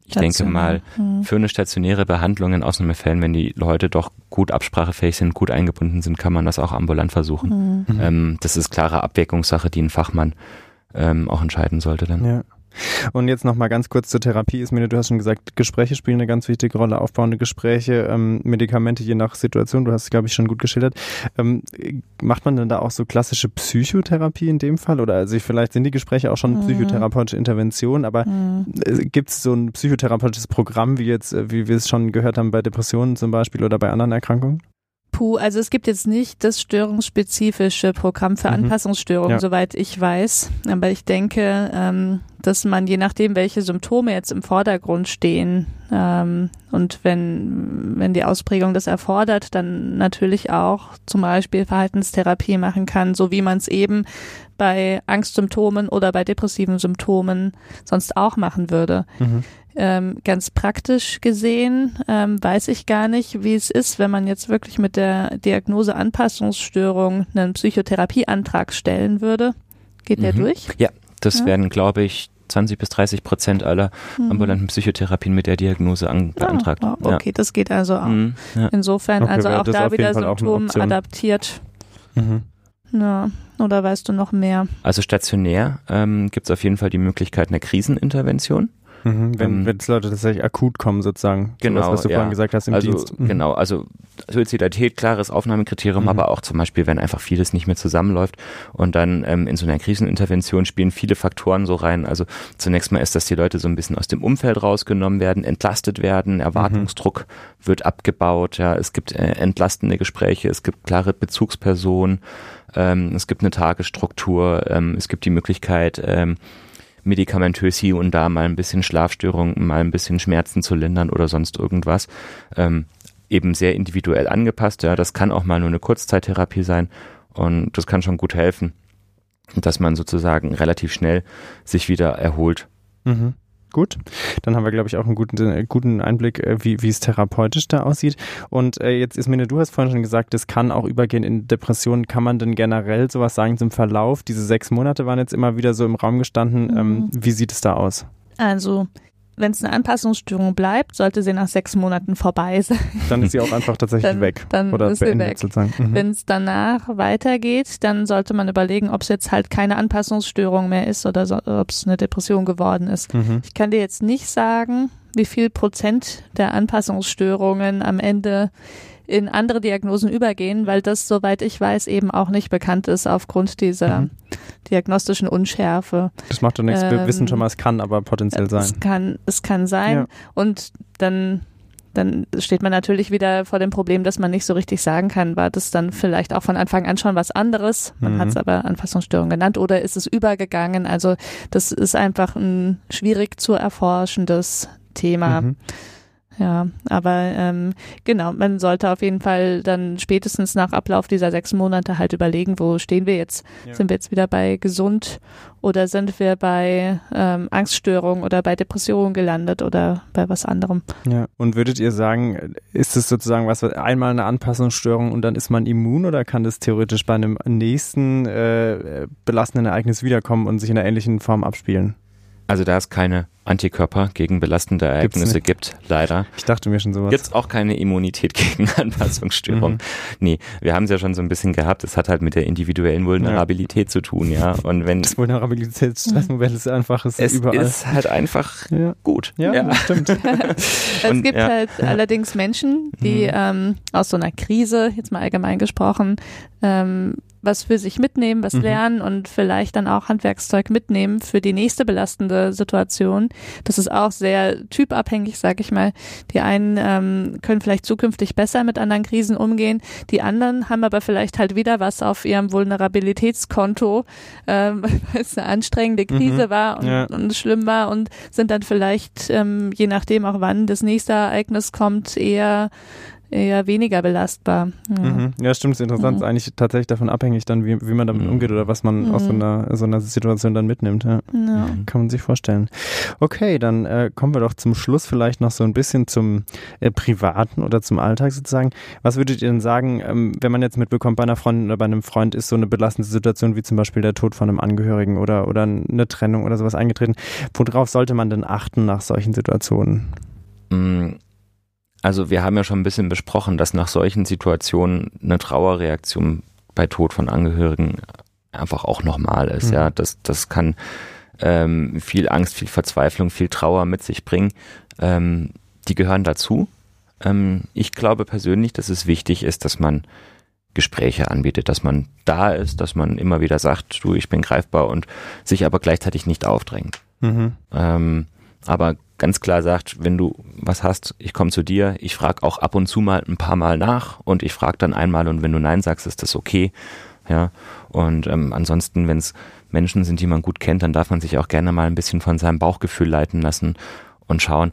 ich denke mal, mhm. für eine stationäre Behandlung in Ausnahmefällen, wenn die Leute doch gut absprachefähig sind, gut eingebunden sind, kann man das auch ambulant versuchen. Mhm. Ähm, das ist klare Abwägungssache, die ein Fachmann ähm, auch entscheiden sollte dann. Ja. Und jetzt nochmal ganz kurz zur Therapie. Ismene, du hast schon gesagt, Gespräche spielen eine ganz wichtige Rolle, aufbauende Gespräche, ähm, Medikamente je nach Situation, du hast es, glaube ich, schon gut geschildert. Ähm, macht man denn da auch so klassische Psychotherapie in dem Fall? Oder also vielleicht sind die Gespräche auch schon mhm. psychotherapeutische Interventionen, aber mhm. gibt es so ein psychotherapeutisches Programm, wie jetzt, äh, wie wir es schon gehört haben bei Depressionen zum Beispiel oder bei anderen Erkrankungen? Puh, also es gibt jetzt nicht das störungsspezifische Programm für mhm. Anpassungsstörungen, ja. soweit ich weiß. Aber ich denke, ähm, dass man je nachdem, welche Symptome jetzt im Vordergrund stehen ähm, und wenn, wenn die Ausprägung das erfordert, dann natürlich auch zum Beispiel Verhaltenstherapie machen kann, so wie man es eben bei Angstsymptomen oder bei depressiven Symptomen sonst auch machen würde. Mhm. Ähm, ganz praktisch gesehen ähm, weiß ich gar nicht, wie es ist, wenn man jetzt wirklich mit der Diagnose Anpassungsstörung einen Psychotherapieantrag stellen würde. Geht mhm. der durch? Ja, das ja. werden, glaube ich, 20 bis 30 Prozent aller mhm. ambulanten Psychotherapien mit der Diagnose an, ah, beantragt. Ah, okay, ja. das geht also auch. Mhm, ja. Insofern, okay, also auch da wieder Symptom adaptiert. Mhm. Ja, oder weißt du noch mehr? Also stationär ähm, gibt es auf jeden Fall die Möglichkeit einer Krisenintervention. Mhm, wenn, ähm, wenn Leute tatsächlich akut kommen, sozusagen. Genau. So was, was du ja. vorhin gesagt hast im also, Dienst. Mhm. Genau, also Suizidalität, klares Aufnahmekriterium, mhm. aber auch zum Beispiel, wenn einfach vieles nicht mehr zusammenläuft und dann ähm, in so einer Krisenintervention spielen viele Faktoren so rein. Also zunächst mal ist, dass die Leute so ein bisschen aus dem Umfeld rausgenommen werden, entlastet werden, Erwartungsdruck mhm. wird abgebaut, ja, es gibt äh, entlastende Gespräche, es gibt klare Bezugspersonen, ähm, es gibt eine Tagesstruktur, ähm, es gibt die Möglichkeit, ähm, medikamentös hier und da mal ein bisschen Schlafstörungen, mal ein bisschen Schmerzen zu lindern oder sonst irgendwas. Ähm, eben sehr individuell angepasst. Ja, das kann auch mal nur eine Kurzzeittherapie sein und das kann schon gut helfen, dass man sozusagen relativ schnell sich wieder erholt. Mhm. Gut, dann haben wir, glaube ich, auch einen guten, äh, guten Einblick, äh, wie, wie es therapeutisch da aussieht. Und äh, jetzt ist mir, du hast vorhin schon gesagt, das kann auch übergehen in Depressionen. Kann man denn generell sowas sagen zum Verlauf? Diese sechs Monate waren jetzt immer wieder so im Raum gestanden. Ähm, mhm. Wie sieht es da aus? Also wenn es eine Anpassungsstörung bleibt, sollte sie nach sechs Monaten vorbei sein. Dann ist sie auch einfach tatsächlich dann, weg. Dann oder ist sie weg. sozusagen. Mhm. Wenn es danach weitergeht, dann sollte man überlegen, ob es jetzt halt keine Anpassungsstörung mehr ist oder so, ob es eine Depression geworden ist. Mhm. Ich kann dir jetzt nicht sagen, wie viel Prozent der Anpassungsstörungen am Ende in andere Diagnosen übergehen, weil das, soweit ich weiß, eben auch nicht bekannt ist aufgrund dieser mhm. diagnostischen Unschärfe. Das macht doch nichts. Wir ähm, wissen schon mal, es kann aber potenziell sein. Es kann, es kann sein. Ja. Und dann dann steht man natürlich wieder vor dem Problem, dass man nicht so richtig sagen kann, war das dann vielleicht auch von Anfang an schon was anderes. Man mhm. hat es aber Anpassungsstörung genannt oder ist es übergegangen. Also das ist einfach ein schwierig zu erforschendes Thema. Mhm. Ja, aber ähm, genau, man sollte auf jeden Fall dann spätestens nach Ablauf dieser sechs Monate halt überlegen, wo stehen wir jetzt? Ja. Sind wir jetzt wieder bei gesund oder sind wir bei ähm, Angststörungen oder bei Depressionen gelandet oder bei was anderem? Ja, und würdet ihr sagen, ist es sozusagen was, einmal eine Anpassungsstörung und dann ist man immun oder kann das theoretisch bei einem nächsten äh, belastenden Ereignis wiederkommen und sich in einer ähnlichen Form abspielen? Also da es keine Antikörper gegen belastende Ereignisse gibt, leider. Ich dachte mir schon sowas. Gibt es auch keine Immunität *laughs* gegen Anpassungsstörungen. Mhm. Nee, wir haben es ja schon so ein bisschen gehabt. Es hat halt mit der individuellen Vulnerabilität ja. zu tun, ja. Und wenn das Vulnerabilitätsstressmodell ist einfach ist es überall. ist halt einfach ja. gut. Ja, ja. stimmt. *laughs* es gibt halt allerdings Menschen, die mhm. ähm, aus so einer Krise, jetzt mal allgemein gesprochen, ähm, was für sich mitnehmen, was mhm. lernen und vielleicht dann auch Handwerkszeug mitnehmen für die nächste belastende Situation. Das ist auch sehr typabhängig, sag ich mal. Die einen ähm, können vielleicht zukünftig besser mit anderen Krisen umgehen, die anderen haben aber vielleicht halt wieder was auf ihrem Vulnerabilitätskonto, ähm, *laughs* weil es eine anstrengende Krise mhm. war und, ja. und schlimm war und sind dann vielleicht, ähm, je nachdem auch wann das nächste Ereignis kommt, eher eher weniger belastbar. Ja, mhm. ja stimmt, ist interessant. Mhm. Ist eigentlich tatsächlich davon abhängig dann, wie, wie man damit mhm. umgeht oder was man aus so mhm. einer, so einer Situation dann mitnimmt. Ja. ja. Kann man sich vorstellen. Okay, dann äh, kommen wir doch zum Schluss vielleicht noch so ein bisschen zum äh, Privaten oder zum Alltag sozusagen. Was würdet ihr denn sagen, ähm, wenn man jetzt mitbekommt, bei einer Freundin oder bei einem Freund ist so eine belastende Situation wie zum Beispiel der Tod von einem Angehörigen oder, oder eine Trennung oder sowas eingetreten. Worauf sollte man denn achten nach solchen Situationen? Mhm also wir haben ja schon ein bisschen besprochen, dass nach solchen Situationen eine Trauerreaktion bei Tod von Angehörigen einfach auch normal ist. Mhm. Ja, das, das kann ähm, viel Angst, viel Verzweiflung, viel Trauer mit sich bringen. Ähm, die gehören dazu. Ähm, ich glaube persönlich, dass es wichtig ist, dass man Gespräche anbietet, dass man da ist, dass man immer wieder sagt, du, ich bin greifbar und sich aber gleichzeitig nicht aufdrängt. Mhm. Ähm, aber ganz klar sagt, wenn du was hast, ich komme zu dir, ich frage auch ab und zu mal ein paar Mal nach und ich frage dann einmal und wenn du Nein sagst, ist das okay. Ja, und ähm, ansonsten, wenn es Menschen sind, die man gut kennt, dann darf man sich auch gerne mal ein bisschen von seinem Bauchgefühl leiten lassen und schauen,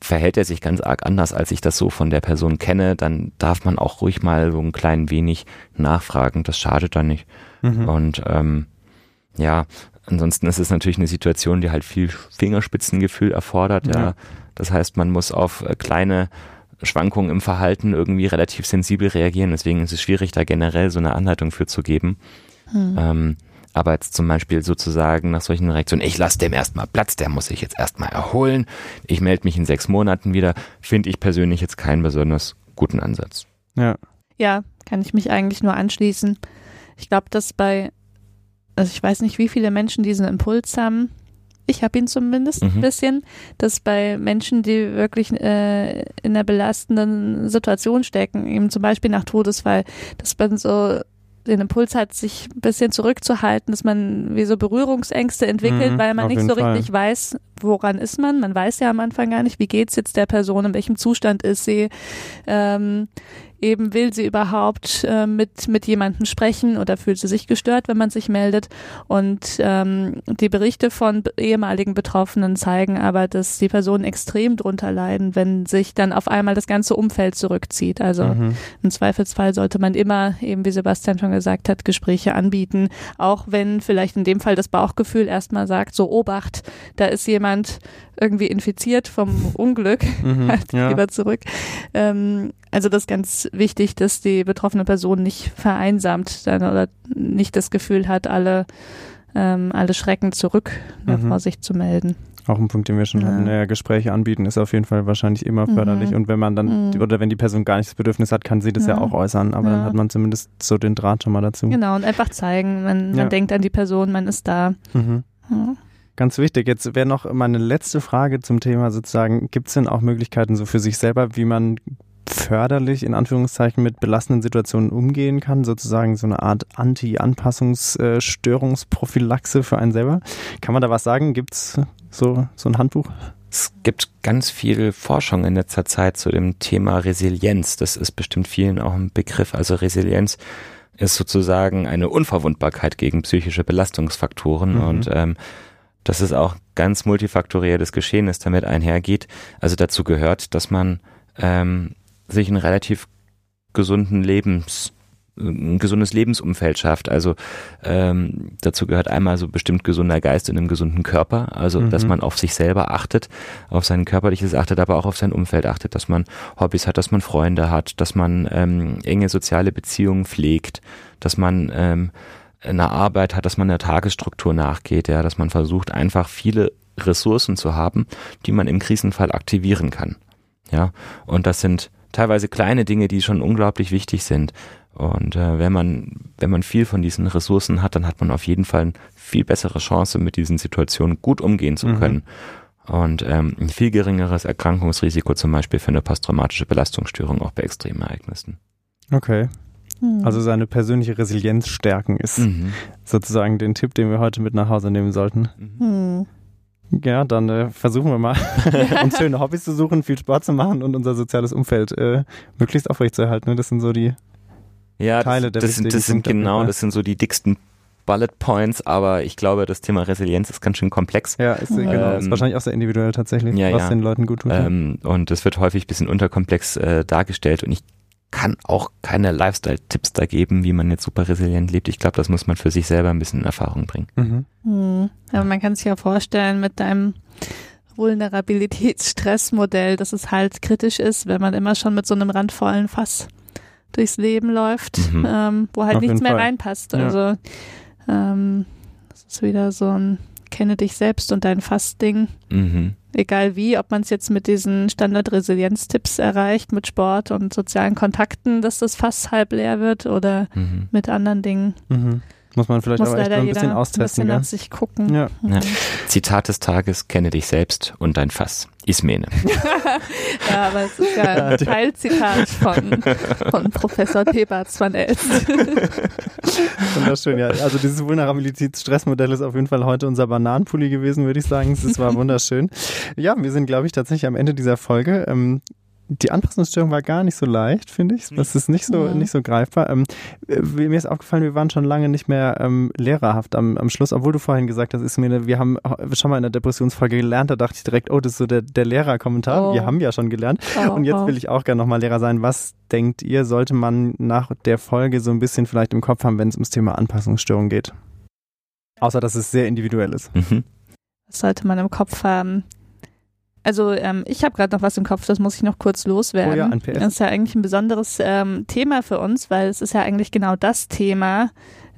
verhält er sich ganz arg anders, als ich das so von der Person kenne, dann darf man auch ruhig mal so ein klein wenig nachfragen. Das schadet dann nicht. Mhm. Und ähm, ja, Ansonsten ist es natürlich eine Situation, die halt viel Fingerspitzengefühl erfordert. Ja. ja. Das heißt, man muss auf äh, kleine Schwankungen im Verhalten irgendwie relativ sensibel reagieren. Deswegen ist es schwierig, da generell so eine Anleitung für zu geben. Hm. Ähm, aber jetzt zum Beispiel sozusagen nach solchen Reaktionen, ich lasse dem erstmal Platz, der muss sich jetzt erstmal erholen, ich melde mich in sechs Monaten wieder, finde ich persönlich jetzt keinen besonders guten Ansatz. Ja. Ja, kann ich mich eigentlich nur anschließen. Ich glaube, dass bei also ich weiß nicht, wie viele Menschen diesen Impuls haben. Ich habe ihn zumindest mhm. ein bisschen, dass bei Menschen, die wirklich äh, in einer belastenden Situation stecken, eben zum Beispiel nach Todesfall, dass man so den Impuls hat, sich ein bisschen zurückzuhalten, dass man wie so Berührungsängste entwickelt, mhm, weil man nicht so Fall. richtig weiß, woran ist man. Man weiß ja am Anfang gar nicht, wie geht's jetzt der Person, in welchem Zustand ist sie. Ähm, eben will sie überhaupt äh, mit, mit jemandem sprechen oder fühlt sie sich gestört, wenn man sich meldet. Und ähm, die Berichte von ehemaligen Betroffenen zeigen aber, dass die Personen extrem drunter leiden, wenn sich dann auf einmal das ganze Umfeld zurückzieht. Also mhm. im Zweifelsfall sollte man immer, eben wie Sebastian schon gesagt hat, Gespräche anbieten, auch wenn vielleicht in dem Fall das Bauchgefühl erstmal sagt, so Obacht, da ist jemand irgendwie infiziert vom Unglück, mhm, *laughs* halt ja. lieber zurück. Ähm, also das ganz wichtig, dass die betroffene Person nicht vereinsamt dann oder nicht das Gefühl hat, alle, ähm, alle Schrecken zurück mhm. vor sich zu melden. Auch ein Punkt, den wir schon ja. hatten. Naja, Gespräche anbieten ist auf jeden Fall wahrscheinlich immer mhm. förderlich. Mhm. Und wenn man dann, mhm. oder wenn die Person gar nicht das Bedürfnis hat, kann sie das ja, ja auch äußern. Aber ja. dann hat man zumindest so den Draht schon mal dazu. Genau, und einfach zeigen, man, man denkt an die Person, man ist da. Mhm. Ganz wichtig. Jetzt wäre noch meine letzte Frage zum Thema sozusagen, gibt es denn auch Möglichkeiten so für sich selber, wie man förderlich in Anführungszeichen mit belastenden Situationen umgehen kann, sozusagen so eine Art Anti-Anpassungsstörungsprophylaxe für einen selber. Kann man da was sagen? Gibt es so, so ein Handbuch? Es gibt ganz viel Forschung in letzter Zeit zu dem Thema Resilienz. Das ist bestimmt vielen auch ein Begriff. Also Resilienz ist sozusagen eine Unverwundbarkeit gegen psychische Belastungsfaktoren mhm. und ähm, dass es auch ganz multifaktorielles Geschehen ist, damit einhergeht. Also dazu gehört, dass man ähm, sich einen relativ gesunden Lebens ein gesundes Lebensumfeld schafft. Also ähm, dazu gehört einmal so bestimmt gesunder Geist in einem gesunden Körper, also mhm. dass man auf sich selber achtet, auf sein körperliches achtet, aber auch auf sein Umfeld achtet, dass man Hobbys hat, dass man Freunde hat, dass man ähm, enge soziale Beziehungen pflegt, dass man ähm, eine Arbeit hat, dass man der Tagesstruktur nachgeht, ja, dass man versucht, einfach viele Ressourcen zu haben, die man im Krisenfall aktivieren kann. Ja, und das sind teilweise kleine Dinge, die schon unglaublich wichtig sind. Und äh, wenn man, wenn man viel von diesen Ressourcen hat, dann hat man auf jeden Fall eine viel bessere Chance, mit diesen Situationen gut umgehen zu mhm. können. Mhm. Und ähm, ein viel geringeres Erkrankungsrisiko zum Beispiel für eine posttraumatische Belastungsstörung auch bei Extremereignissen. Okay. Mhm. Also seine persönliche Resilienz stärken ist mhm. sozusagen den Tipp, den wir heute mit nach Hause nehmen sollten. Mhm. Ja, dann äh, versuchen wir mal, *laughs* *laughs* uns schöne Hobbys zu suchen, viel Sport zu machen und unser soziales Umfeld äh, möglichst aufrechtzuerhalten. Ne? Das sind so die ja, Teile das, der das sind, das sind genau, das sind so die dicksten Bullet Points, aber ich glaube, das Thema Resilienz ist ganz schön komplex. Ja, ist, ähm, genau, ist wahrscheinlich auch sehr individuell tatsächlich, ja, was ja. den Leuten gut tut. Ähm, und es wird häufig ein bisschen unterkomplex äh, dargestellt und ich kann auch keine Lifestyle-Tipps da geben, wie man jetzt super resilient lebt. Ich glaube, das muss man für sich selber ein bisschen in Erfahrung bringen. Mhm. Mhm. Aber man kann sich ja vorstellen, mit deinem Vulnerabilitätsstressmodell, dass es halt kritisch ist, wenn man immer schon mit so einem randvollen Fass durchs Leben läuft, mhm. ähm, wo halt Auf nichts mehr Fall. reinpasst. Ja. Also ähm, das ist wieder so ein kenne dich selbst und dein Fassding. Mhm. Egal wie, ob man es jetzt mit diesen Standard-Resilienz-Tipps erreicht, mit Sport und sozialen Kontakten, dass das Fass halb leer wird oder mhm. mit anderen Dingen. Mhm. Muss man vielleicht Muss aber echt ein bisschen austesten. Ein bisschen sich gucken. Ja. Ja. Zitat des Tages, kenne dich selbst und dein Fass. Ismene. *laughs* ja, aber es ist ja ein Teilzitat von, von Professor Thebats van Elst. *laughs* Wunderschön, ja. Also dieses Vulnerabilitätsstressmodell ist auf jeden Fall heute unser Bananenpulli gewesen, würde ich sagen. Es war wunderschön. Ja, wir sind, glaube ich, tatsächlich am Ende dieser Folge. Ähm, die Anpassungsstörung war gar nicht so leicht, finde ich. Das ist nicht so, ja. nicht so greifbar. Ähm, äh, mir ist aufgefallen, wir waren schon lange nicht mehr ähm, lehrerhaft am, am Schluss, obwohl du vorhin gesagt hast, ist mir, wir haben schon mal in der Depressionsfolge gelernt, da dachte ich direkt, oh, das ist so der, der Lehrerkommentar. Oh. Wir haben ja schon gelernt. Oh, Und jetzt oh. will ich auch gerne nochmal Lehrer sein. Was denkt ihr, sollte man nach der Folge so ein bisschen vielleicht im Kopf haben, wenn es ums Thema Anpassungsstörung geht? Außer, dass es sehr individuell ist. Mhm. Was sollte man im Kopf haben? Also ähm, ich habe gerade noch was im Kopf, das muss ich noch kurz loswerden. Oh ja, PS. Das ist ja eigentlich ein besonderes ähm, Thema für uns, weil es ist ja eigentlich genau das Thema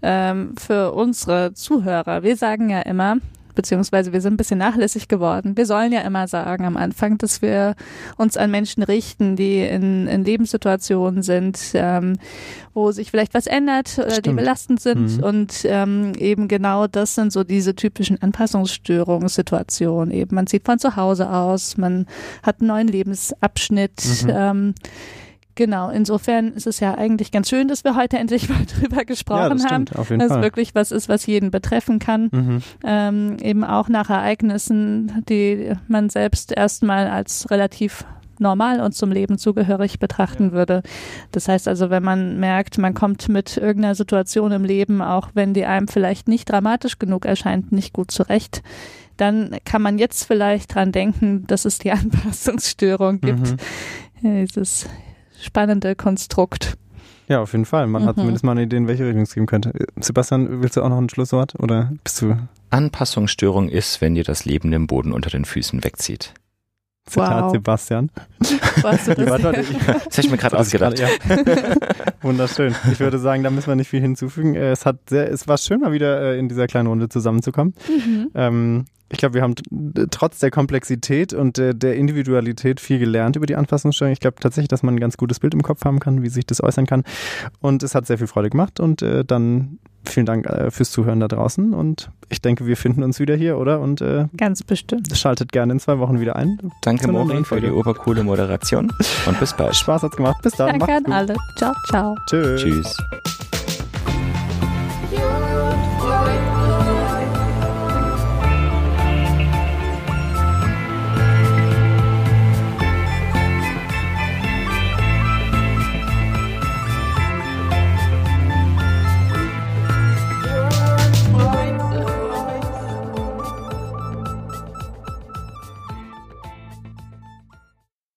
ähm, für unsere Zuhörer. Wir sagen ja immer, beziehungsweise wir sind ein bisschen nachlässig geworden. Wir sollen ja immer sagen am Anfang, dass wir uns an Menschen richten, die in, in Lebenssituationen sind, ähm, wo sich vielleicht was ändert oder Stimmt. die belastend sind. Mhm. Und ähm, eben genau das sind so diese typischen Anpassungsstörungssituationen. Eben man zieht von zu Hause aus, man hat einen neuen Lebensabschnitt. Mhm. Ähm, Genau, insofern ist es ja eigentlich ganz schön, dass wir heute endlich *laughs* mal drüber gesprochen ja, haben, dass es wirklich was ist, was jeden betreffen kann. Mhm. Ähm, eben auch nach Ereignissen, die man selbst erstmal als relativ normal und zum Leben zugehörig betrachten ja. würde. Das heißt also, wenn man merkt, man kommt mit irgendeiner Situation im Leben, auch wenn die einem vielleicht nicht dramatisch genug erscheint, nicht gut zurecht, dann kann man jetzt vielleicht dran denken, dass es die *laughs* Anpassungsstörung gibt. Mhm. Dieses spannende Konstrukt. Ja, auf jeden Fall. Man mhm. hat zumindest mal eine Idee, in welche Richtung es gehen könnte. Sebastian, willst du auch noch ein Schlusswort oder bist du? Anpassungsstörung ist, wenn dir das Leben den Boden unter den Füßen wegzieht. Zitat wow. Sebastian. *laughs* Warst du das, das habe ich mir gerade *laughs* ausgedacht. Grad, ja. *laughs* Wunderschön. Ich würde sagen, da müssen wir nicht viel hinzufügen. Äh, es, hat sehr, es war schön, mal wieder äh, in dieser kleinen Runde zusammenzukommen. Mhm. Ähm, ich glaube, wir haben trotz der Komplexität und der, der, Individualität viel gelernt über die Anpassungsstörung. Ich glaube tatsächlich, dass man ein ganz gutes Bild im Kopf haben kann, wie sich das äußern kann. Und es hat sehr viel Freude gemacht. Und äh, dann vielen Dank äh, fürs Zuhören da draußen. Und ich denke, wir finden uns wieder hier, oder? Und äh, ganz bestimmt. Schaltet gerne in zwei Wochen wieder ein. Danke, Mori, für die obercoole Moderation. Und bis bald. Spaß hat's gemacht. Bis dann. Danke an alle. Ciao, ciao. Tschüss. Tschüss.